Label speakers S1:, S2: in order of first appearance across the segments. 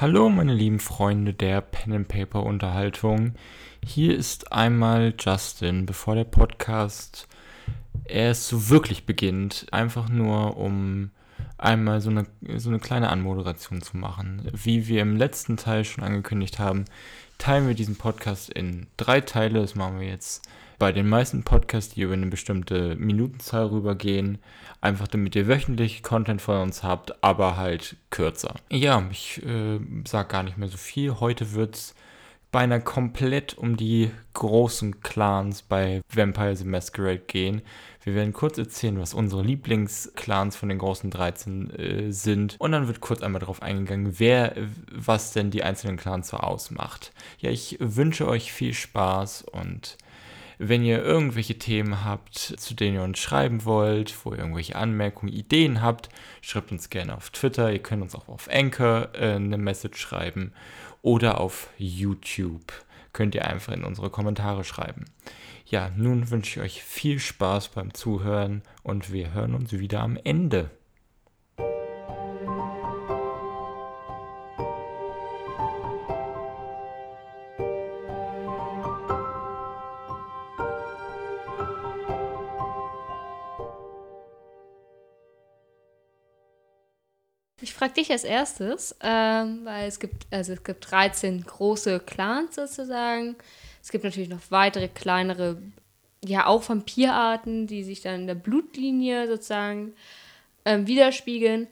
S1: Hallo meine lieben Freunde der Pen and Paper Unterhaltung. Hier ist einmal Justin, bevor der Podcast erst so wirklich beginnt, einfach nur um einmal so eine, so eine kleine Anmoderation zu machen. Wie wir im letzten Teil schon angekündigt haben, teilen wir diesen Podcast in drei Teile. Das machen wir jetzt bei den meisten Podcasts, die über eine bestimmte Minutenzahl rübergehen. Einfach damit ihr wöchentlich Content von uns habt, aber halt kürzer. Ja, ich äh, sag gar nicht mehr so viel. Heute wird es beinahe komplett um die großen Clans bei Vampire the Masquerade gehen. Wir werden kurz erzählen, was unsere Lieblingsclans von den großen 13 äh, sind. Und dann wird kurz einmal darauf eingegangen, wer, was denn die einzelnen Clans so ausmacht. Ja, ich wünsche euch viel Spaß und wenn ihr irgendwelche Themen habt, zu denen ihr uns schreiben wollt, wo ihr irgendwelche Anmerkungen, Ideen habt, schreibt uns gerne auf Twitter. Ihr könnt uns auch auf Anchor äh, eine Message schreiben oder auf YouTube. Könnt ihr einfach in unsere Kommentare schreiben. Ja, nun wünsche ich euch viel Spaß beim Zuhören und wir hören uns wieder am Ende.
S2: Frage dich als erstes, ähm, weil es gibt, also es gibt 13 große Clans sozusagen. Es gibt natürlich noch weitere kleinere, ja auch Vampirarten, die sich dann in der Blutlinie sozusagen ähm, widerspiegeln.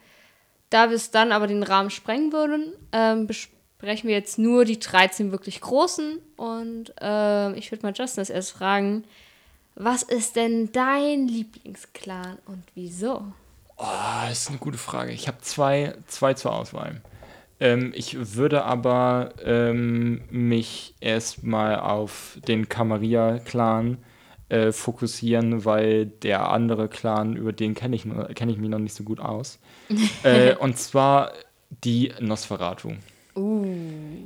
S2: Da wir es dann aber den Rahmen sprengen würden, ähm, besprechen wir jetzt nur die 13 wirklich großen. Und ähm, ich würde mal Justin als erstes fragen, was ist denn dein Lieblingsclan und wieso?
S1: Oh, das ist eine gute Frage. Ich habe zwei, zwei zur Auswahl. Ähm, ich würde aber ähm, mich erstmal auf den Camarilla-Clan äh, fokussieren, weil der andere Clan, über den kenne ich, kenn ich mich noch nicht so gut aus. äh, und zwar die Nosferatu. Uh.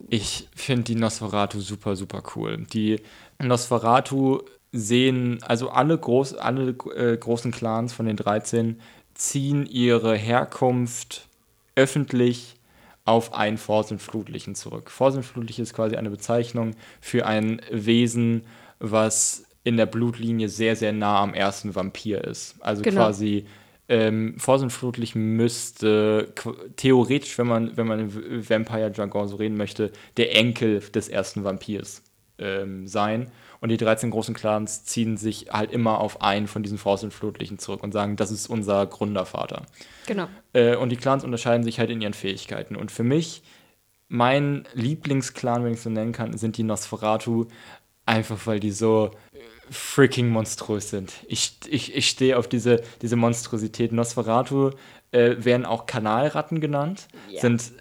S1: Ich finde die Nosferatu super, super cool. Die Nosferatu sehen, also alle, groß, alle äh, großen Clans von den 13 ziehen ihre Herkunft öffentlich auf ein Vorsinnflutlichen zurück. Vorsinnflutlich ist quasi eine Bezeichnung für ein Wesen, was in der Blutlinie sehr, sehr nah am ersten Vampir ist. Also genau. quasi ähm, Vorsinnflutlich müsste theoretisch, wenn man, wenn man im Vampire-Jargon so reden möchte, der Enkel des ersten Vampirs ähm, sein. Und die 13 großen Clans ziehen sich halt immer auf einen von diesen Forst und Flutlichen zurück und sagen, das ist unser Gründervater.
S2: Genau.
S1: Äh, und die Clans unterscheiden sich halt in ihren Fähigkeiten. Und für mich, mein Lieblingsclan, wenn ich so nennen kann, sind die Nosferatu. Einfach weil die so äh, freaking monströs sind. Ich, ich, ich stehe auf diese, diese Monstrosität. Nosferatu äh, werden auch Kanalratten genannt, ja. sind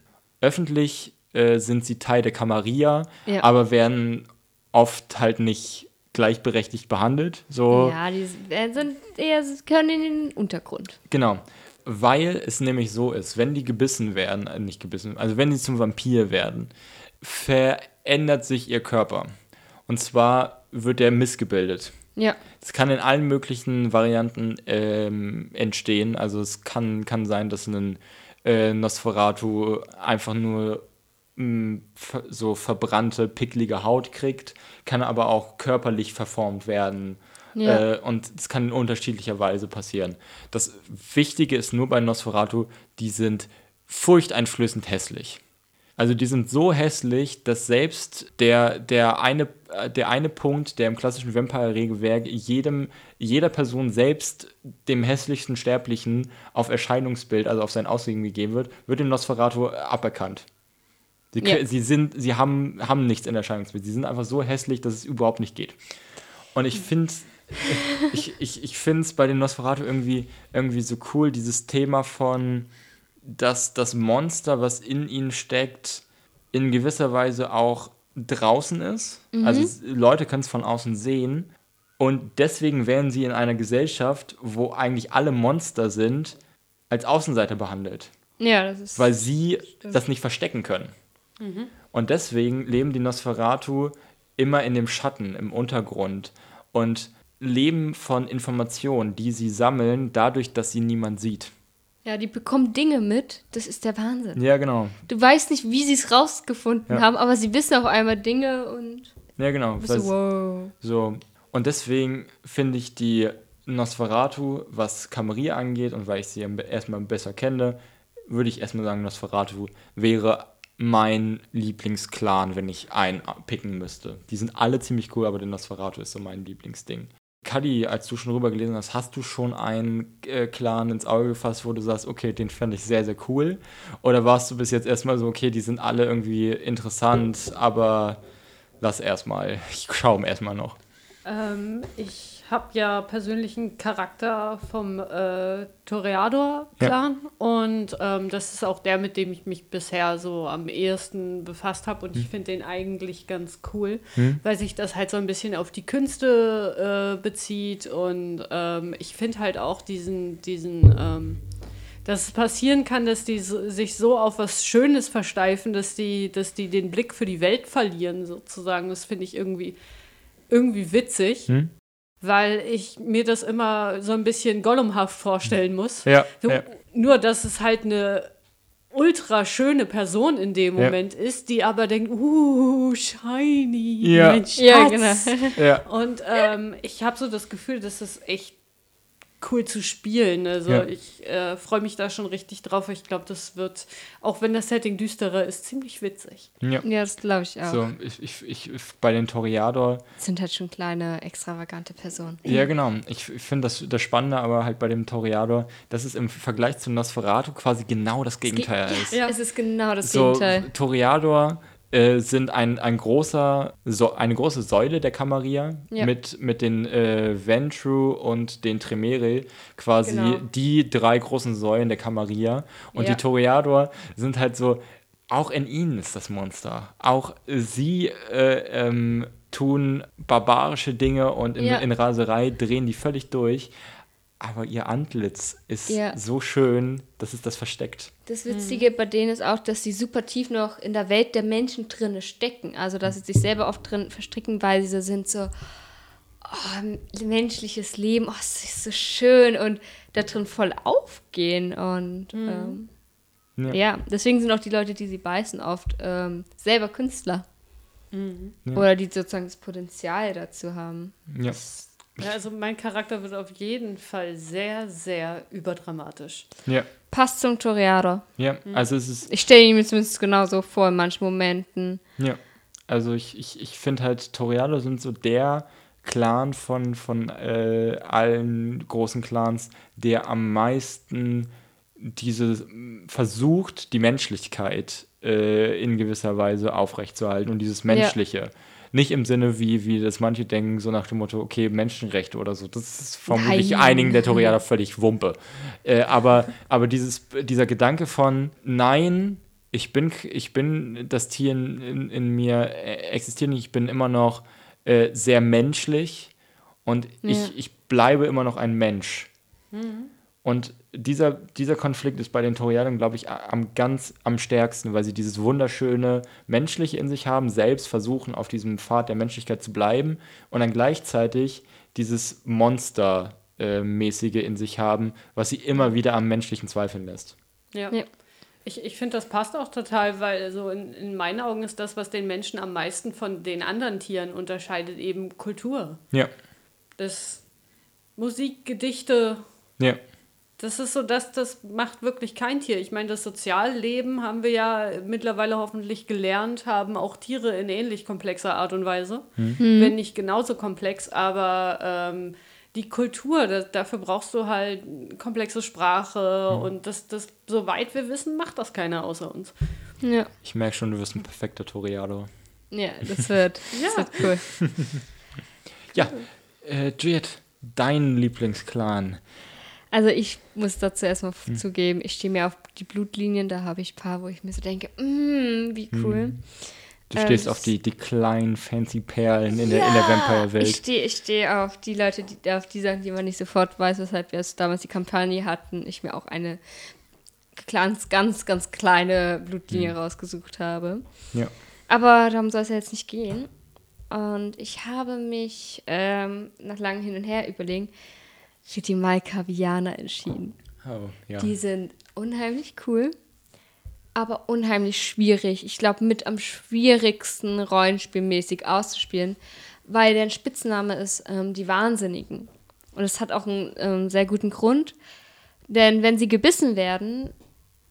S1: öffentlich äh, sind sie Teil der Camarilla, ja. aber werden oft halt nicht gleichberechtigt behandelt. So.
S2: Ja, die sind eher, können in den Untergrund.
S1: Genau. Weil es nämlich so ist, wenn die gebissen werden, äh, nicht gebissen, also wenn sie zum Vampir werden, verändert sich ihr Körper. Und zwar wird er missgebildet.
S2: Ja.
S1: Es kann in allen möglichen Varianten ähm, entstehen. Also es kann, kann sein, dass ein äh, Nosferatu einfach nur so verbrannte, picklige Haut kriegt, kann aber auch körperlich verformt werden. Ja. Äh, und es kann in unterschiedlicher Weise passieren. Das Wichtige ist nur bei Nosferatu, die sind furchteinflößend hässlich. Also die sind so hässlich, dass selbst der, der, eine, der eine Punkt, der im klassischen Vampire-Regelwerk jedem, jeder Person selbst dem hässlichsten Sterblichen auf Erscheinungsbild, also auf sein Aussehen gegeben wird, wird dem Nosferatu aberkannt. Sie, ja. sie, sind, sie haben, haben nichts in Erscheinungsbild. Sie sind einfach so hässlich, dass es überhaupt nicht geht. Und ich finde ich, ich, ich finde es bei den Nosferatu irgendwie, irgendwie so cool, dieses Thema von, dass das Monster, was in ihnen steckt, in gewisser Weise auch draußen ist. Mhm. Also Leute können es von außen sehen. Und deswegen werden sie in einer Gesellschaft, wo eigentlich alle Monster sind, als Außenseiter behandelt.
S2: Ja, das ist.
S1: Weil sie stimmt. das nicht verstecken können. Mhm. Und deswegen leben die Nosferatu immer in dem Schatten, im Untergrund und leben von Informationen, die sie sammeln, dadurch, dass sie niemand sieht.
S2: Ja, die bekommen Dinge mit. Das ist der Wahnsinn.
S1: Ja, genau.
S2: Du weißt nicht, wie sie es rausgefunden
S1: Ja.
S2: haben, aber sie wissen auf einmal Dinge und
S1: Ja, genau.
S2: bist so,
S1: Weil-
S2: wow.
S1: So, und deswegen finde ich die Nosferatu, was Camarilla angeht und weil ich sie erstmal besser kenne, würde ich erstmal sagen, Nosferatu wäre mein Lieblingsclan, wenn ich einen picken müsste. Die sind alle ziemlich cool, aber der Nosferatu ist so mein Lieblingsding. Kadi, als du schon rüber gelesen hast, hast du schon einen äh, Clan ins Auge gefasst, wo du sagst, okay, den fände ich sehr, sehr cool? Oder warst du bis jetzt erstmal so, okay, die sind alle irgendwie interessant, aber lass erstmal, ich schaue erstmal noch.
S3: ich habe ja persönlichen Charakter vom äh, Toreador-Clan und ähm, das ist auch der, mit dem ich mich bisher so am ehesten befasst habe und ich finde den eigentlich ganz cool, weil sich das halt so ein bisschen auf die Künste äh, bezieht und ähm, ich finde halt auch diesen, diesen ähm, dass es passieren kann, dass die so, sich so auf was Schönes versteifen, dass die, dass die den Blick für die Welt verlieren, sozusagen. Das finde ich irgendwie, irgendwie witzig,
S1: Hm?
S3: Weil ich mir das immer so ein bisschen gollumhaft vorstellen muss.
S1: Ja,
S3: So,
S1: ja.
S3: Nur, dass es halt eine ultra schöne Person in dem
S1: Ja.
S3: Moment ist, die aber denkt, uh, shiny,
S1: Ja.
S3: mein
S2: Ja,
S3: Schatz.
S2: genau.
S1: ja.
S3: Und ähm, ich habe so das Gefühl, das ist echt cool zu spielen. Also
S1: Ja.
S3: ich äh, freue mich da schon richtig drauf. Ich glaube, das wird, auch wenn das Setting düsterer ist, ziemlich witzig.
S1: ja.
S2: Ja, das glaube ich auch.
S1: So, ich, ich, ich, bei den Toreador,
S2: Das sind halt schon kleine, extravagante Personen.
S1: ja genau, ich, ich finde das, das Spannende aber halt bei dem Toreador, dass es im Vergleich zu Nosferatu quasi genau das Gegenteil ist.
S2: Ja, es ist genau das
S1: So,
S2: Gegenteil.
S1: Toreador äh, sind ein, ein großer, so, eine große Säule der Camarilla
S2: Ja.
S1: mit, mit den äh, Ventru und den Tremere, quasi
S2: Genau.
S1: die drei großen Säulen der Camarilla. Und
S2: Ja.
S1: die Toreador sind halt so, auch in ihnen ist das Monster. Auch sie äh, ähm, tun barbarische Dinge und in,
S2: Ja.
S1: in Raserei drehen die völlig durch. Aber ihr Antlitz ist
S2: Ja.
S1: so schön, dass es das versteckt.
S2: Das Witzige bei denen ist auch, dass sie super tief noch in der Welt der Menschen drinne stecken. Also, dass sie sich selber oft drin verstricken, weil sie so sind so, oh, menschliches Leben, oh, es ist so schön und da drin voll aufgehen. Und ähm,
S1: Ja.
S2: ja. deswegen sind auch die Leute, die sie beißen, oft ähm, selber Künstler.
S1: Ja.
S2: Oder die sozusagen das Potenzial dazu haben.
S1: Ja.
S3: Ja, also mein Charakter wird auf jeden Fall sehr, sehr überdramatisch.
S1: Ja,
S2: Passt zum Toreador.
S1: ja, also es ist,
S2: Ich stelle ihn mir zumindest genauso vor in manchen Momenten.
S1: ja, also ich, ich, ich finde halt, Toreador sind so der Clan von, von äh, allen großen Clans, der am meisten diese versucht, die Menschlichkeit äh, in gewisser Weise aufrechtzuerhalten und dieses Menschliche. Nicht im Sinne, wie, wie das manche denken, so nach dem Motto, okay, Menschenrechte oder so. Das ist vermutlich
S2: Nein.
S1: einigen der Toreader völlig Wumpe. Äh, aber aber dieses, dieser Gedanke von, nein, ich bin, ich bin das Tier in, in, in mir, existiert nicht, ich bin immer noch äh, sehr menschlich und
S2: Ja.
S1: ich, ich bleibe immer noch ein Mensch. Und dieser, dieser Konflikt ist bei den Toreadern, glaube ich, am ganz am stärksten, weil sie dieses wunderschöne Menschliche in sich haben, selbst versuchen, auf diesem Pfad der Menschlichkeit zu bleiben und dann gleichzeitig dieses Monster-mäßige in sich haben, was sie immer wieder am Menschlichen zweifeln lässt.
S3: Ja.
S2: Ja.
S3: Ich, ich finde, das passt auch total, weil so in, in meinen Augen ist das, was den Menschen am meisten von den anderen Tieren unterscheidet, eben Kultur.
S1: Ja,
S3: Das Musik, Gedichte,
S1: ja,
S3: das ist so, das, das macht wirklich kein Tier. Ich meine, das Sozialleben haben wir ja mittlerweile hoffentlich gelernt, haben auch Tiere in ähnlich komplexer Art und Weise, wenn nicht genauso komplex, aber ähm, die Kultur, das, dafür brauchst du halt komplexe Sprache und das, das, soweit wir wissen, macht das keiner außer uns.
S2: Ja,
S1: ich merke schon, du wirst ein perfekter Toreador.
S2: ja das wird, das wird cool.
S1: Ja, äh, Juliet, dein Lieblingsclan.
S2: Also ich muss dazu erstmal
S1: Hm.
S2: zugeben, ich stehe mir auf die Blutlinien, da habe ich ein paar, wo ich mir so denke, mm, wie
S1: Hm.
S2: cool.
S1: Du
S2: Ähm,
S1: stehst auf die, die kleinen fancy Perlen in der, in der
S2: Ich
S1: Vampire-Welt.
S2: stehe ich steh auf die Leute, die, auf die Sachen, die man nicht sofort weiß, weshalb wir es damals die Kampagne hatten. Ich mir auch eine ganz, ganz, ganz kleine Blutlinie rausgesucht habe.
S1: Ja.
S2: Aber darum soll es ja jetzt nicht gehen. Und ich habe mich ähm, nach langem Hin und Her überlegen für die Malkavianer entschieden.
S1: Oh, ja.
S2: Die sind unheimlich cool, aber unheimlich schwierig. Ich glaube, mit am schwierigsten rollenspielmäßig auszuspielen, weil deren Spitzname ist ähm, die Wahnsinnigen. Und es hat auch einen ähm, sehr guten Grund, denn wenn sie gebissen werden,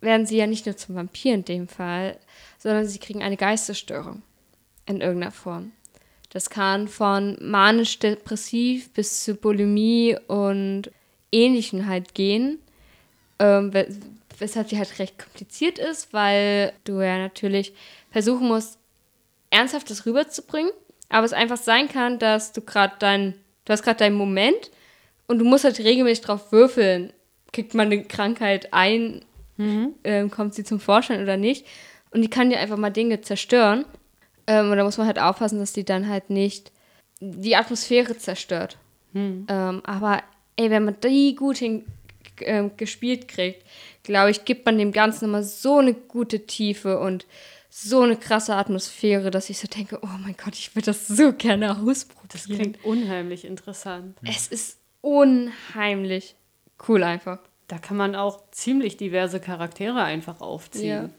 S2: werden sie ja nicht nur zum Vampir in dem Fall, sondern sie kriegen eine Geistesstörung in irgendeiner Form. Das kann von manisch-depressiv bis zu Bulimie und Ähnlichen halt gehen, ähm, weshalb die halt recht kompliziert ist, weil du ja natürlich versuchen musst, ernsthaft das rüberzubringen, aber es einfach sein kann, dass du gerade dein, du hast gerade deinen Moment und du musst halt regelmäßig drauf würfeln, kriegt man eine Krankheit ein, mhm. ähm, kommt sie zum Vorschein oder nicht. Und die kann dir einfach mal Dinge zerstören. Ähm, und da muss man halt aufpassen, dass die dann halt nicht die Atmosphäre zerstört. Mhm. Ähm, aber ey, wenn man die gut hin, äh, gespielt kriegt, glaube ich, gibt man dem Ganzen immer so eine gute Tiefe und so eine krasse Atmosphäre, dass ich so denke, oh mein Gott, ich würde das so gerne ausprobieren.
S3: Das klingt unheimlich interessant.
S2: Es ist unheimlich cool einfach.
S3: Da kann man auch ziemlich diverse Charaktere einfach aufziehen. Ja.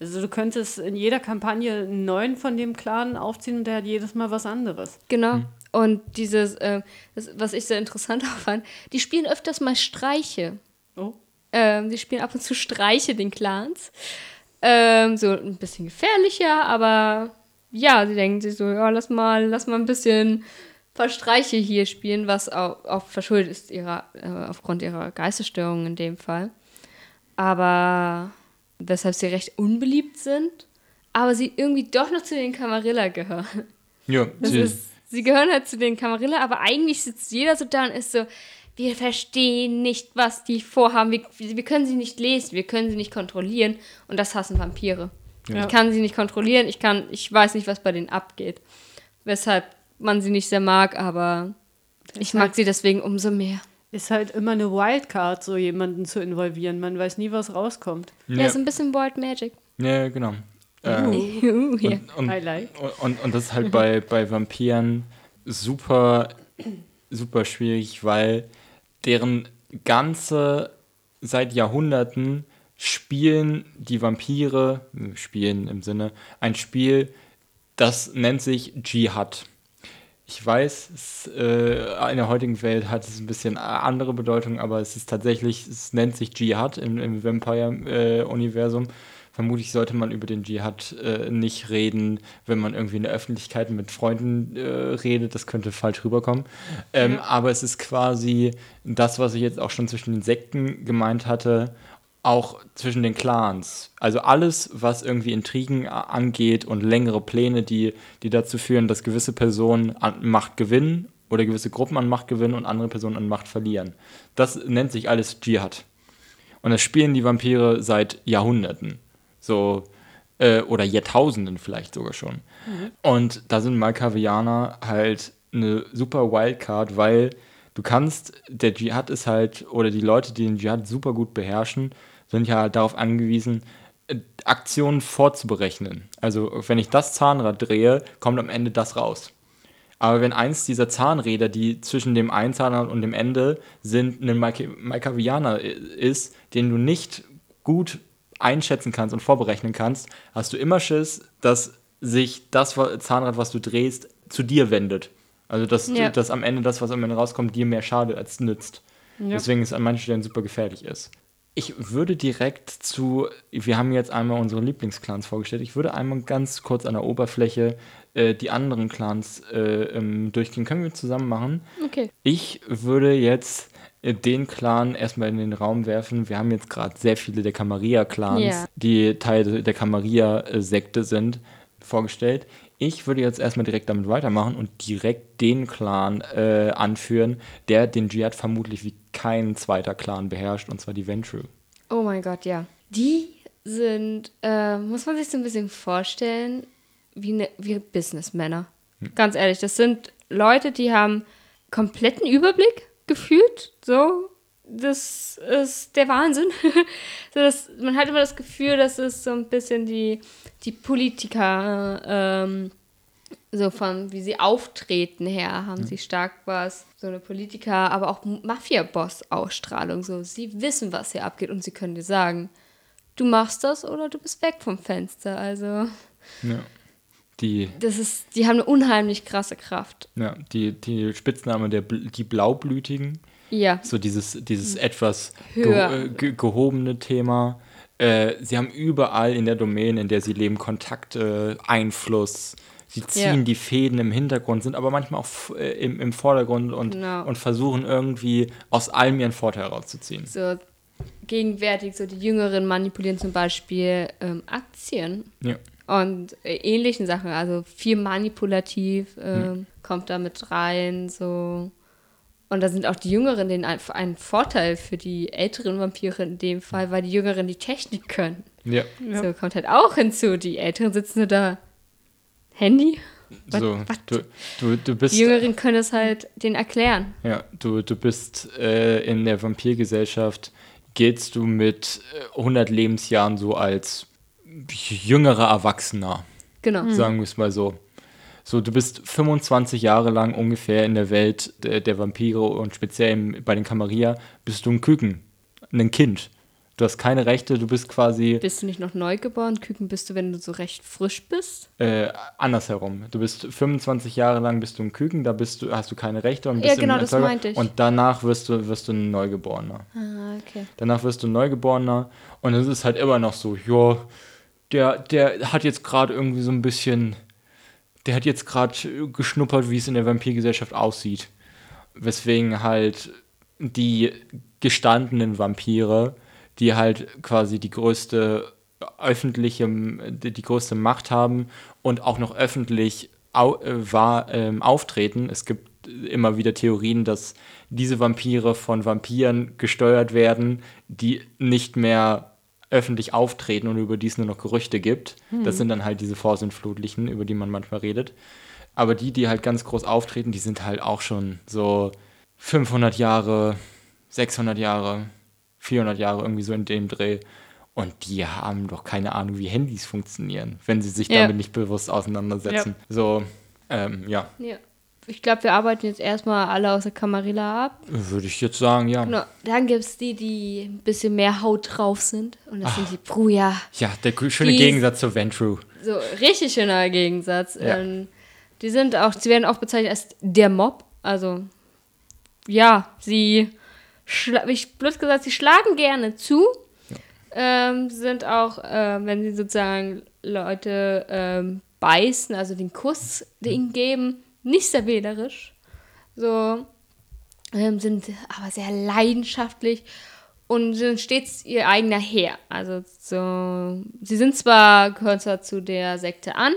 S3: Also du könntest in jeder Kampagne einen neuen von dem Clan aufziehen und der hat jedes Mal was anderes.
S2: Genau. Hm. Und dieses, äh, das, was ich sehr interessant auch fand, die spielen öfters mal Streiche. Oh. Ähm, die spielen ab und zu Streiche den Clans. Ähm, so ein bisschen gefährlicher, aber ja, sie denken sich so, ja, lass mal, lass mal ein bisschen paar Streiche hier spielen, was auch, auch verschuldet ist ihrer, äh, aufgrund ihrer Geistesstörung in dem Fall. Aber weshalb sie recht unbeliebt sind, aber sie irgendwie doch noch zu den Camarilla gehören.
S1: Ja,
S2: das sie, ist, sie gehören halt zu den Camarilla, aber eigentlich sitzt jeder so da und ist so, wir verstehen nicht, was die vorhaben, wir, wir können sie nicht lesen, wir können sie nicht kontrollieren und das hassen Vampire. Ja. Ich kann sie nicht kontrollieren, ich kann, ich weiß nicht, was bei denen abgeht. Weshalb man sie nicht sehr mag, aber ich mag sie deswegen umso mehr.
S3: Ist halt immer eine Wildcard, so jemanden zu involvieren. Man weiß nie, was rauskommt.
S2: Ja, ja ist ein bisschen Wild Magic.
S1: Ja, genau. Äh, uh, yeah. und, und, like. und, und, das ist halt bei, bei Vampiren super, super schwierig, weil deren ganze seit Jahrhunderten spielen die Vampire, spielen im Sinne, ein Spiel, das nennt sich Dschihad. Ich weiß, es, äh, in der heutigen Welt hat es ein bisschen andere Bedeutung, aber es ist tatsächlich, es nennt sich Dschihad im, im Vampire-Universum. Äh, Vermutlich sollte man über den Dschihad äh, nicht reden, wenn man irgendwie in der Öffentlichkeit mit Freunden äh, redet. Das könnte falsch rüberkommen. Ähm, ja. Aber es ist quasi das, was ich jetzt auch schon zwischen den Sekten gemeint hatte auch zwischen den Clans. Also alles, was irgendwie Intrigen angeht und längere Pläne, die, die dazu führen, dass gewisse Personen an Macht gewinnen oder gewisse Gruppen an Macht gewinnen und andere Personen an Macht verlieren. Das nennt sich alles Dschihad. Und das spielen die Vampire seit Jahrhunderten. So, äh, oder Jahrtausenden vielleicht sogar schon. Mhm. Und da sind Malkavianer halt eine super Wildcard, weil du kannst, der Dschihad ist halt, oder die Leute, die den Dschihad super gut beherrschen, sind ja darauf angewiesen, äh, Aktionen vorzuberechnen. Also wenn ich das Zahnrad drehe, kommt am Ende das raus. Aber wenn eins dieser Zahnräder, die zwischen dem einen Zahnrad und dem Ende sind, ein Malkavianer ist, den du nicht gut einschätzen kannst und vorberechnen kannst, hast du immer Schiss, dass sich das Zahnrad, was du drehst, zu dir wendet. Also dass, ja. dass am Ende das, was am Ende rauskommt, dir mehr schadet als nützt. Ja. Deswegen es an manchen Stellen super gefährlich ist. Ich würde direkt zu, wir haben jetzt einmal unsere Lieblingsclans vorgestellt, ich würde einmal ganz kurz an der Oberfläche äh, die anderen Clans äh, ähm, durchgehen. Können wir zusammen machen?
S2: Okay.
S1: Ich würde jetzt äh, den Clan erstmal in den Raum werfen. Wir haben jetzt gerade sehr viele der Camarilla-Clans, yeah. die Teil der Camarilla-Sekte sind, vorgestellt. Ich würde jetzt erstmal direkt damit weitermachen und direkt den Clan äh, anführen, der den Dschihad vermutlich wie kein zweiter Clan beherrscht, und zwar die Ventru.
S2: Oh mein Gott, ja. Die sind, äh, muss man sich so ein bisschen vorstellen, wie, ne, wie Businessmänner. Hm. Ganz ehrlich, das sind Leute, die haben kompletten Überblick gefühlt, so. Das ist der Wahnsinn. das, man hat immer das Gefühl, dass es so ein bisschen die, die Politiker ähm, so von wie sie auftreten her, haben sie stark was, so eine Politiker, aber auch Mafia-Boss-Ausstrahlung. So, sie wissen, was hier abgeht und sie können dir sagen, du machst das oder du bist weg vom Fenster. Also,
S1: Ja. Die,
S2: das ist, die haben eine unheimlich krasse Kraft.
S1: ja, die, die Spitzname der die Blaublütigen,
S2: Ja,
S1: so dieses, dieses etwas
S2: Höher.
S1: ge äh, ge gehobene Thema. Äh, sie haben überall in der Domäne, in der sie leben, Kontakte, Einfluss. Sie ziehen
S2: Ja.
S1: die Fäden im Hintergrund, sind aber manchmal auch äh, im, im Vordergrund und,
S2: Genau.
S1: und versuchen irgendwie aus allem ihren Vorteil herauszuziehen.
S2: so gegenwärtig, so die Jüngeren manipulieren zum Beispiel ähm, Aktien.
S1: Ja.
S2: und äh, ähnlichen Sachen. Also viel manipulativ ähm, kommt da mit rein, so. Und da sind auch die Jüngeren den ein, ein Vorteil für die älteren Vampire in dem Fall, weil die Jüngeren die Technik können.
S1: Ja,
S3: Ja.
S2: So kommt halt auch hinzu. Die Älteren sitzen nur da. Handy? Was-
S1: so.
S2: was?
S1: Du, du, du bist
S2: Die Jüngeren können es halt denen erklären.
S1: Ja, du, du bist äh, in der Vampirgesellschaft, giltst du mit äh, 100 Lebensjahren so als jüngerer Erwachsener,
S2: Genau.
S1: sagen wir es mal so. So, du bist 25 Jahre lang ungefähr in der Welt der, der Vampire und speziell bei den Camarilla bist du ein Küken, ein Kind. Du hast keine Rechte, du bist quasi
S2: Bist du nicht noch neugeboren? Küken bist du, wenn du so recht frisch bist?
S1: äh, andersherum. Du bist 25 Jahre lang bist du ein Küken, da bist du, hast du keine Rechte und
S2: Ja,
S1: bist im
S2: genau, das
S1: Erzeuger.
S2: meinte ich.
S1: Und danach wirst du, wirst du ein Neugeborener.
S2: Ah, okay.
S1: Danach wirst du Neugeborener und es ist halt immer noch so, ja, der, der hat jetzt gerade irgendwie so ein bisschen, der hat jetzt gerade geschnuppert, wie es in der Vampirgesellschaft aussieht. Weswegen halt die gestandenen Vampire, die halt quasi die größte öffentliche, die, größte Macht haben und auch noch öffentlich au, äh, wahr, ähm, auftreten. Es gibt immer wieder Theorien, dass diese Vampire von Vampiren gesteuert werden, die nicht mehr öffentlich auftreten und über die es nur noch Gerüchte gibt. Das sind dann halt diese Vorsintflutlichen, über die man manchmal redet. Aber die, die halt ganz groß auftreten, die sind halt auch schon so 500 Jahre, 600 Jahre, 400 Jahre irgendwie so in dem Dreh. Und die haben doch keine Ahnung, wie Handys funktionieren, wenn sie sich
S2: Ja.
S1: damit nicht bewusst auseinandersetzen. So, ähm, ja,
S2: Ja. Ich glaube, wir arbeiten jetzt erstmal alle aus der Camarilla ab.
S1: würde ich jetzt sagen, ja.
S2: Genau. Dann gibt es die, die ein bisschen mehr Haut drauf sind. Und das sind die Bruja.
S1: Ja, der schöne
S2: Die-
S1: Gegensatz zu Ventru.
S2: So richtig schöner Gegensatz.
S1: Ja.
S2: Ähm, die sind auch, sie werden auch bezeichnet als der Mob. Also, ja, sie, schla- ich blöd gesagt, sie schlagen gerne zu. Ähm, sind auch, äh, wenn sie sozusagen Leute ähm, beißen, also den Kuss ihnen geben, nicht sehr wählerisch. So, ähm, sind aber sehr leidenschaftlich und sind stets ihr eigener Herr. Also so, sie sind zwar, gehören zwar zu der Sekte an,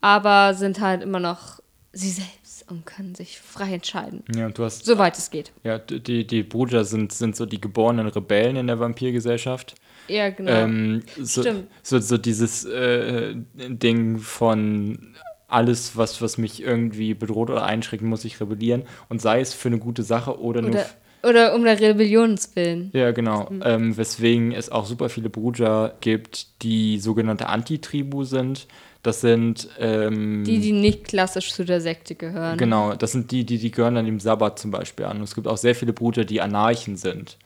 S2: aber sind halt immer noch sie selbst und können sich frei entscheiden,
S1: Ja, und du hast
S2: soweit es geht.
S1: Ja, die, die Bruder sind, sind so die geborenen Rebellen in der Vampirgesellschaft.
S2: Ja, genau.
S1: Ähm, so,
S2: Stimmt.
S1: so, so dieses äh, Ding von alles, was, was mich irgendwie bedroht oder einschränkt, muss ich rebellieren. Und sei es für eine gute Sache oder, nur.
S2: oder,
S1: f-
S2: oder um der Rebellionswillen.
S1: Ja, genau. Ähm, weswegen es auch super viele Bruder gibt, die sogenannte Antitribu sind. Das sind. Ähm,
S2: Die, die nicht klassisch zu der Sekte gehören.
S1: Genau, das sind die, die, die gehören dann dem Sabbat zum Beispiel an. Und es gibt auch sehr viele Brüder, die Anarchen sind.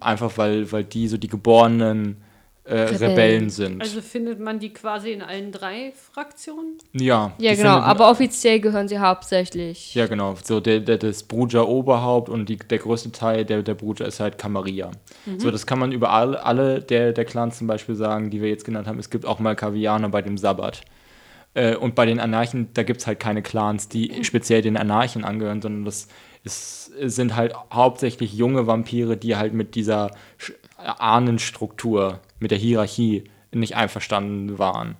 S1: Einfach weil, weil die so die geborenen äh, Rebellen.
S2: Rebellen.
S1: sind.
S3: Also findet man die quasi in allen drei Fraktionen?
S1: ja,
S2: Ja, genau, aber offiziell gehören sie hauptsächlich.
S1: Ja, genau. So der, der, das Bruder Oberhaupt und die, der größte Teil der, der Bruder ist halt Camarilla. So, das kann man über alle, alle der, der Clans zum Beispiel sagen, die wir jetzt genannt haben. Es gibt auch mal Kavianer bei dem Sabbat. Äh, und bei den Anarchen, da gibt es halt keine Clans, die speziell den Anarchen angehören, sondern das ist, es sind halt hauptsächlich junge Vampire, die halt mit dieser Sch- Ahnenstruktur, mit der Hierarchie nicht einverstanden waren.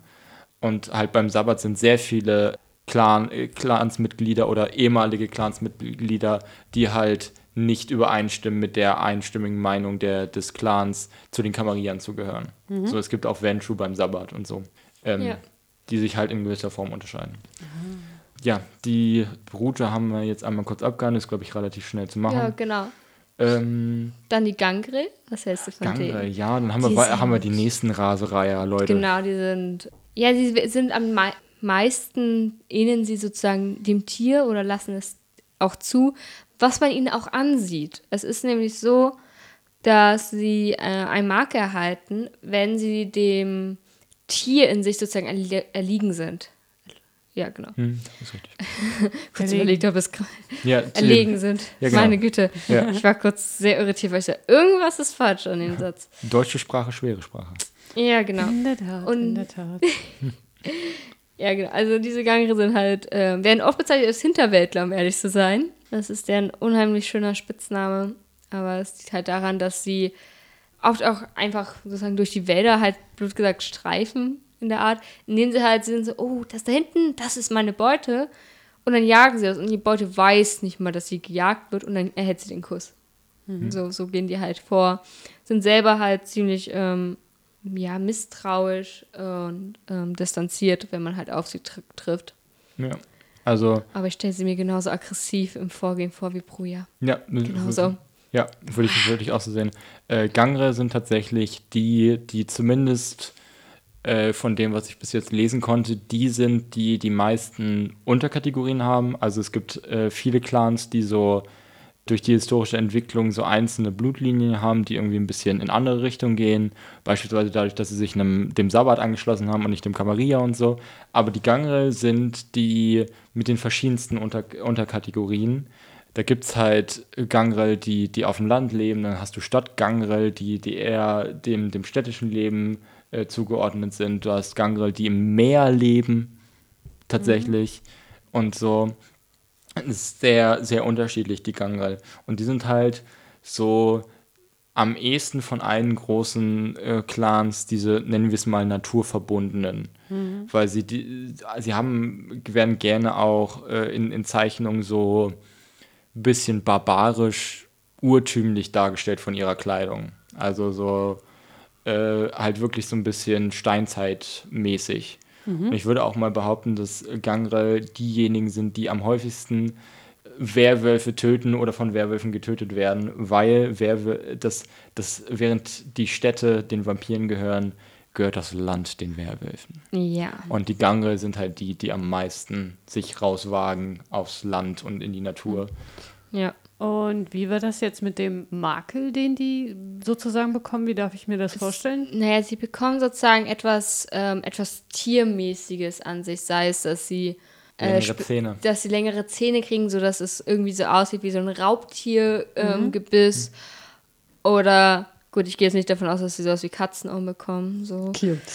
S1: Und halt beim Sabbat sind sehr viele Clan, äh, Clansmitglieder oder ehemalige Clansmitglieder, die halt nicht übereinstimmen mit der einstimmigen Meinung der, des Clans zu den Kamariern zu gehören. So, es gibt auch Ventru beim Sabbat und so, ähm,
S2: Ja.
S1: die sich halt in gewisser Form unterscheiden. Ja, die Bruder haben wir jetzt einmal kurz abgehandelt, ist, glaube ich, relativ schnell zu machen.
S2: Ja, genau.
S1: Ähm,
S2: Dann die Gangre. Was hältst du von
S1: Gangre,
S2: denen?
S1: ja, dann haben wir,
S2: Die
S1: haben wir die nächsten Rasereier, Leute.
S2: Genau, die sind. Ja, sie sind am mei meisten ähneln sie sozusagen dem Tier oder lassen es auch zu, was man ihnen auch ansieht. Es ist nämlich so, dass sie äh, ein Marke erhalten, wenn sie dem Tier in sich sozusagen erli erliegen sind. Ja, genau.
S1: Hm, das ist richtig.
S2: Kurz überlegt, ob es
S1: Ja,
S2: erlegen sind.
S1: Ja, genau.
S2: Meine Güte.
S1: Ja.
S2: Ich war kurz sehr irritiert, weil ich dachte, irgendwas ist falsch an dem Satz.
S1: Deutsche Sprache, schwere Sprache.
S2: Ja, genau.
S3: In der Tat,
S2: Und-
S3: in der Tat.
S2: Ja, genau. Also diese Gangre sind halt, äh, werden oft bezeichnet als Hinterwäldler, um ehrlich zu sein. Das ist deren unheimlich schöner Spitzname. Aber es liegt halt daran, dass sie oft auch einfach sozusagen durch die Wälder halt, blöd gesagt, streifen in der Art, indem sie halt sind so, oh, das da hinten, das ist meine Beute. Und dann jagen sie das und die Beute weiß nicht mal, dass sie gejagt wird und dann erhält sie den Kuss. So, so gehen die halt vor. Sind selber halt ziemlich ähm, ja, misstrauisch und ähm, distanziert, wenn man halt auf sie tr trifft.
S1: Ja. Also,
S2: Aber ich stelle sie mir genauso aggressiv im Vorgehen vor wie Bruja.
S1: ja.
S2: Genau so.
S1: Ja, würde ich wirklich auch so sehen. Äh, Gangre sind tatsächlich die, die zumindest äh, von dem, was ich bis jetzt lesen konnte, die sind, die die meisten Unterkategorien haben. Also es gibt äh, viele Clans, die so durch die historische Entwicklung so einzelne Blutlinien haben, die irgendwie ein bisschen in andere Richtungen gehen. Beispielsweise dadurch, dass sie sich einem, dem Sabbat angeschlossen haben und nicht dem Camarilla und so. Aber die Gangre sind die mit den verschiedensten Unter Unterkategorien. Da gibt es halt Gangrel, die, die auf dem Land leben, dann hast du Stadtgangrel, die, die eher dem, dem städtischen Leben äh, zugeordnet sind. Du hast Gangrel, die im Meer leben, tatsächlich. Und so. Es ist sehr, sehr unterschiedlich, die Gangrel. Und die sind halt so am ehesten von allen großen äh, Clans diese, nennen wir es mal, naturverbundenen. Weil sie, die, sie haben, werden gerne auch äh, in, in Zeichnungen so ein bisschen barbarisch, urtümlich dargestellt von ihrer Kleidung. Also so äh, halt wirklich so ein bisschen Steinzeitmäßig. Und ich würde auch mal behaupten, dass Gangrel diejenigen sind, die am häufigsten Werwölfe töten oder von Werwölfen getötet werden, weil Werwö das, das, während die Städte den Vampiren gehören, gehört das Land den Werwölfen.
S2: Ja.
S1: Und die Gangrel sind halt die, die am meisten sich rauswagen aufs Land und in die Natur.
S2: Ja.
S3: Und wie war das jetzt mit dem Makel, den die sozusagen bekommen? Wie darf ich mir das vorstellen?
S2: Naja, sie bekommen sozusagen etwas, ähm, etwas Tiermäßiges an sich, sei es, dass sie äh,
S1: Längere
S2: sp-
S1: Zähne.
S2: dass sie längere Zähne kriegen, sodass es irgendwie so aussieht wie so ein Raubtiergebiss. Oder, gut, ich gehe jetzt nicht davon aus, dass sie sowas wie Katzenohren bekommen. So.
S3: Cute.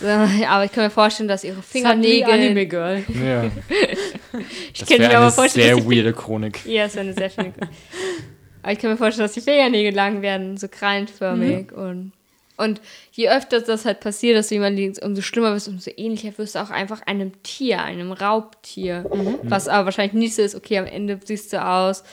S2: So, aber ich kann mir vorstellen, dass ihre
S3: Fingernägel.
S2: Fingernägel.
S3: Anime Girl.
S1: Ja.
S2: Ich
S1: Das
S2: kann
S1: wäre
S2: mir aber
S1: eine
S2: vorstellen,
S1: sehr weirde Chronik.
S2: Ja, es wäre eine sehr schöne. Aber ich kann mir vorstellen, dass die Fingernägel lang werden, so krallenförmig. Und, und je öfter das halt passiert, dass du jemand liest, umso schlimmer wirst, umso ähnlicher wirst du auch einfach einem Tier, einem Raubtier. Was aber wahrscheinlich nicht so ist, okay, am Ende siehst du aus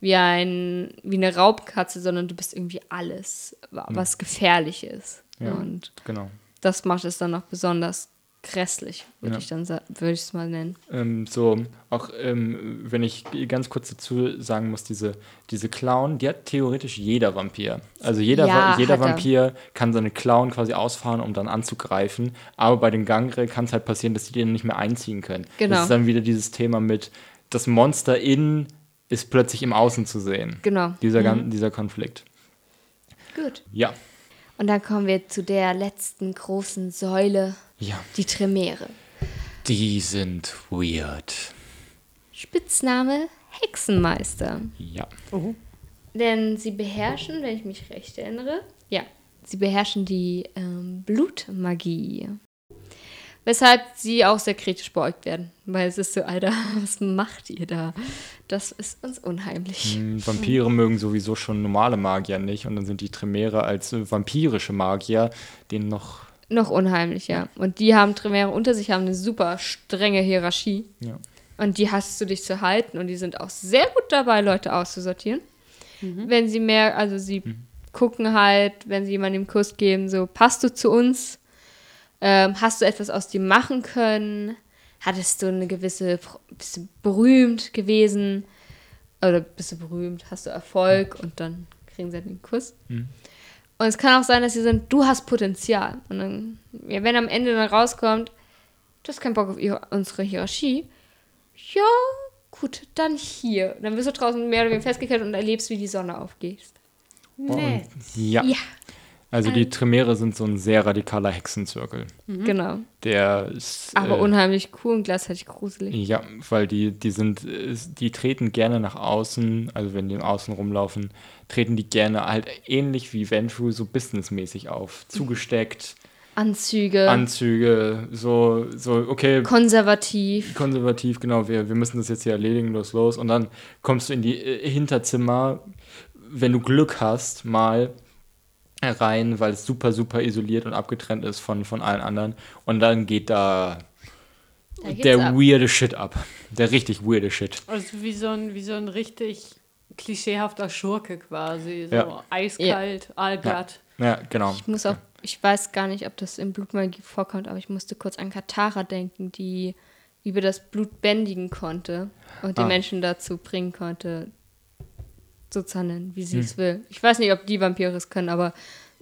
S2: wie, ein, wie eine Raubkatze, sondern du bist irgendwie alles, wa- was gefährlich ist.
S1: Ja.
S2: Und
S1: Genau.
S2: das macht es dann noch besonders grässlich, würde
S1: Ja.
S2: ich dann würde ich es mal nennen.
S1: Ähm, so, auch ähm, wenn ich ganz kurz dazu sagen muss, diese, diese Clown, die hat theoretisch jeder Vampir. Also jeder,
S2: Ja,
S1: jeder
S2: er.
S1: Vampir kann seine Clown quasi ausfahren, um dann anzugreifen. Aber bei den Gangre kann es halt passieren, dass die den nicht mehr einziehen können.
S2: Genau.
S1: Das ist dann wieder dieses Thema mit, das Monster innen ist plötzlich im Außen zu sehen.
S2: Genau.
S1: Dieser, gan- dieser Konflikt.
S2: Gut.
S1: Ja.
S2: Und dann kommen wir zu der letzten großen Säule,
S1: Ja.
S2: die Tremere.
S1: Die sind weird.
S2: Spitzname Hexenmeister.
S1: Ja.
S2: Denn sie beherrschen, wenn ich mich recht erinnere, ja, sie beherrschen die ähm, Blutmagie. Weshalb sie auch sehr kritisch beäugt werden. Weil es ist so, Alter, was macht ihr da? Das ist uns unheimlich.
S1: Hm, Vampire mögen sowieso schon normale Magier nicht und dann sind die Tremere als äh, vampirische Magier denen noch.
S2: Noch unheimlich, ja. Und die haben Tremere unter sich, haben eine super strenge Hierarchie.
S1: Ja.
S2: Und die hast du dich zu halten und die sind auch sehr gut dabei, Leute auszusortieren. Wenn sie mehr, also sie gucken halt, wenn sie jemandem einen Kuss geben, so, passt du zu uns? Ähm, hast du etwas aus dir machen können? Hattest du eine gewisse, bist du berühmt gewesen? Oder bist du berühmt, hast du Erfolg und dann kriegen sie halt den Kuss. Und es kann auch sein, dass sie sagen, du hast Potenzial. Und dann, ja, wenn am Ende dann rauskommt, du hast keinen Bock auf ihre, unsere Hierarchie. Ja, gut, dann hier. Dann wirst du draußen mehr oder weniger festgekehrt und erlebst, wie die Sonne aufgeht.
S3: Nee.
S1: Ja.
S2: Ja,
S1: Also die Tremere sind so ein sehr radikaler Hexenzirkel.
S2: genau.
S1: Der ist.
S2: Aber
S1: äh,
S2: unheimlich cool und gleichzeitig gruselig.
S1: Ja, weil die, die sind, die treten gerne nach außen, also wenn die im Außen rumlaufen, treten die gerne halt ähnlich wie Ventrue so businessmäßig auf. Zugesteckt,
S2: Anzüge,
S1: Anzüge, so, so, okay,
S2: konservativ.
S1: konservativ, genau, wir, wir müssen das jetzt hier erledigen, los, los. Und dann kommst du in die äh, Hinterzimmer, wenn du Glück hast, mal rein, weil es super, super isoliert und abgetrennt ist von, von allen anderen. Und dann geht da
S2: Da
S1: der
S2: ab.
S1: weirde Shit ab. Der richtig weirde Shit.
S3: Also wie so ein, wie so ein richtig klischeehafter Schurke quasi. So
S1: Ja.
S3: eiskalt, allglatt.
S1: Ja, genau.
S2: Ich muss auch, ich weiß gar nicht, ob das in Blutmagie vorkommt, aber ich musste kurz an Katara denken, die über das Blut bändigen konnte und die
S1: Ah.
S2: Menschen dazu bringen konnte, so zu handeln, wie
S1: Hm.
S2: sie es will. Ich weiß nicht, ob die Vampire es können, aber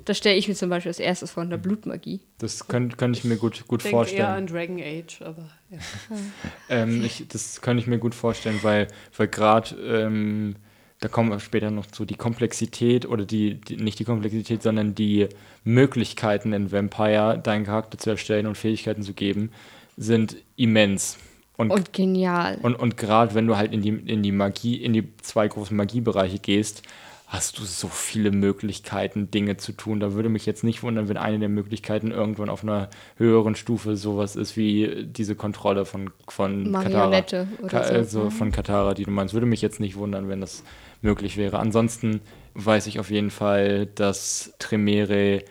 S2: das stelle ich mir zum Beispiel als erstes vor
S1: Hm.
S2: unter Blutmagie.
S1: Das könnte könnt ich mir gut, gut
S3: Ich denke eher
S1: vorstellen.
S3: an Dragon Age, aber ja.
S1: Ähm, ich, das könnte ich mir gut vorstellen, weil, weil gerade, ähm, da kommen wir später noch zu, die Komplexität oder die, die, nicht die Komplexität, sondern die Möglichkeiten in Vampire, deinen Charakter zu erstellen und Fähigkeiten zu geben, sind immens. Und,
S2: Und genial.
S1: und, und gerade wenn du halt in die, in die Magie, in die zwei großen Magiebereiche gehst, hast du so viele Möglichkeiten, Dinge zu tun. Da würde mich jetzt nicht wundern, wenn eine der Möglichkeiten irgendwann auf einer höheren Stufe sowas ist wie diese Kontrolle von, von
S2: Marionette
S1: Katara.
S2: oder so. Mhm.
S1: Also von Katara, die du meinst. Würde mich jetzt nicht wundern, wenn das möglich wäre. Ansonsten weiß ich auf jeden Fall, dass Tremere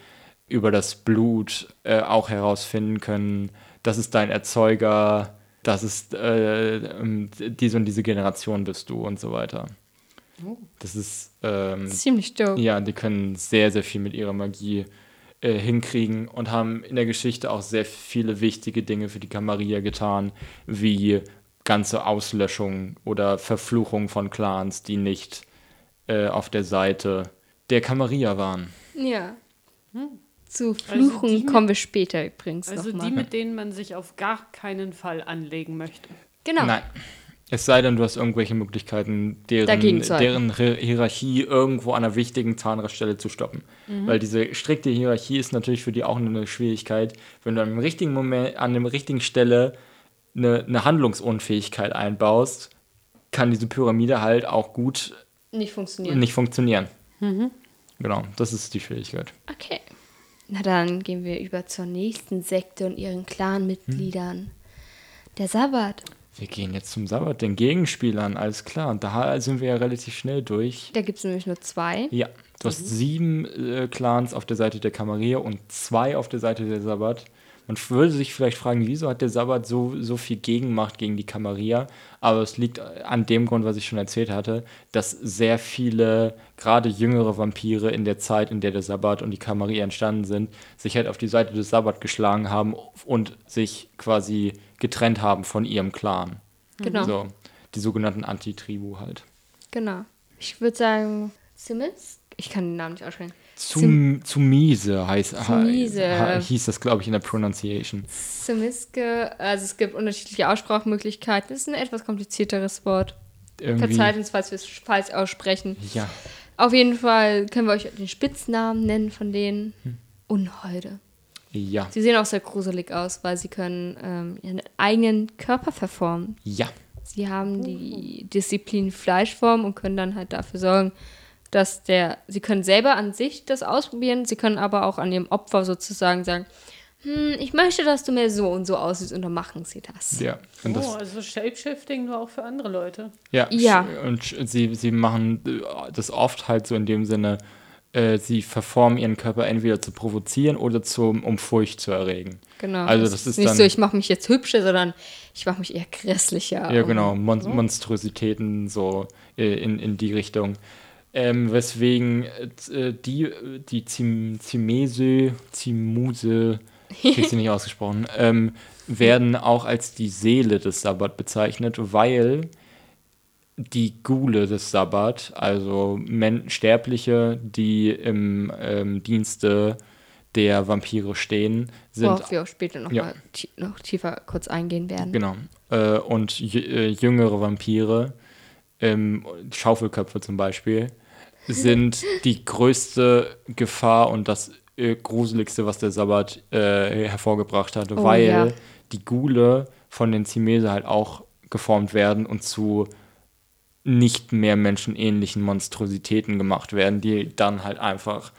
S1: über das Blut äh, auch herausfinden können, das ist dein Erzeuger, das ist äh, ähm, diese und diese Generation bist du und so weiter. Das ist ähm,
S2: Ziemlich dope.
S1: ja, die können sehr, sehr viel mit ihrer Magie äh, hinkriegen und haben in der Geschichte auch sehr viele wichtige Dinge für die Camarilla getan, wie ganze Auslöschung oder Verfluchung von Clans, die nicht äh, auf der Seite der Camarilla waren.
S2: Ja. Zu
S3: Also
S2: Fluchen
S3: die mit-
S2: kommen wir später übrigens
S3: Also die, mit denen man sich auf gar keinen Fall anlegen möchte.
S2: Genau.
S1: Nein. Es sei denn, du hast irgendwelche Möglichkeiten, deren, deren Hi- Hierarchie irgendwo an einer wichtigen Zahnraststelle zu stoppen. Weil diese strikte Hierarchie ist natürlich für die auch eine Schwierigkeit, wenn du an dem richtigen Moment, an der richtigen Stelle eine, eine Handlungsunfähigkeit einbaust, kann diese Pyramide halt auch gut
S2: Nicht funktioniert.
S1: nicht funktionieren. Genau, das ist die Schwierigkeit.
S2: Okay. Na dann gehen wir über zur nächsten Sekte und ihren Clanmitgliedern. Der Sabbat.
S1: Wir gehen jetzt zum Sabbat, den Gegenspielern, alles klar. Und da sind wir ja relativ schnell durch.
S2: Da gibt es nämlich nur zwei.
S1: Ja, du hast sieben äh, Clans auf der Seite der Camarilla und zwei auf der Seite der Sabbat. Man würde sich vielleicht fragen, wieso hat der Sabbat so, so viel Gegenmacht gegen die Camarilla? Aber es liegt an dem Grund, was ich schon erzählt hatte, dass sehr viele, gerade jüngere Vampire in der Zeit, in der der Sabbat und die Camarilla entstanden sind, sich halt auf die Seite des Sabbat geschlagen haben und sich quasi getrennt haben von ihrem Clan.
S2: Genau.
S1: So, die sogenannten Anti-Tribu halt.
S2: Genau. Ich würde sagen, Simmons? Ich kann den Namen nicht aussprechen.
S1: Zum, Zumise heißt,
S2: Zumise.
S1: hieß das, glaube ich, in der Pronunciation.
S2: Simiske, also es gibt unterschiedliche Aussprachmöglichkeiten. Das ist ein etwas komplizierteres Wort.
S1: Irgendwie,
S2: Verzeiht uns, falls wir es falsch aussprechen.
S1: Ja,
S2: Auf jeden Fall können wir euch den Spitznamen nennen von denen.
S1: Hm.
S2: Unholde.
S1: ja,
S2: Sie sehen auch sehr gruselig aus, weil sie können ähm, ihren eigenen Körper verformen.
S1: ja.
S2: Sie haben die Disziplin Fleischform und können dann halt dafür sorgen, dass der, sie können selber an sich das ausprobieren, sie können aber auch an ihrem Opfer sozusagen sagen, hm, ich möchte, dass du mir so und so aussiehst und dann machen sie das.
S1: Ja, und
S3: Oh,
S1: das,
S3: also Shapeshifting nur auch für andere Leute.
S1: ja,
S2: Ja.
S1: und sie, sie machen äh, das oft halt so in dem Sinne, äh, sie verformen ihren Körper entweder zu provozieren oder zum, um Furcht zu erregen.
S2: Genau.
S1: Also das ist
S2: nicht
S1: dann-
S2: so, ich mache mich jetzt hübscher, sondern ich mache mich eher grässlicher.
S1: Ja, genau, Mon Monstrositäten so äh, in, in die Richtung. Ähm, weswegen äh, die, die Zim Zimese, Zimuse, ich krieg sie nicht ausgesprochen, ähm, werden auch als die Seele des Sabbat bezeichnet, weil die Gule des Sabbat, also Men Sterbliche, die im ähm, Dienste der Vampire stehen, sind
S2: Worauf wir auch später noch,
S1: Ja.
S2: mal noch tiefer kurz eingehen werden.
S1: Genau. Äh, und äh, jüngere Vampire, ähm, Schaufelköpfe zum Beispiel, sind die größte Gefahr und das äh, Gruseligste, was der Sabbat äh, hervorgebracht hat,
S2: Oh,
S1: weil
S2: ja.
S1: die Gule von den Zimese halt auch geformt werden und zu nicht mehr menschenähnlichen Monstrositäten gemacht werden, die dann halt einfach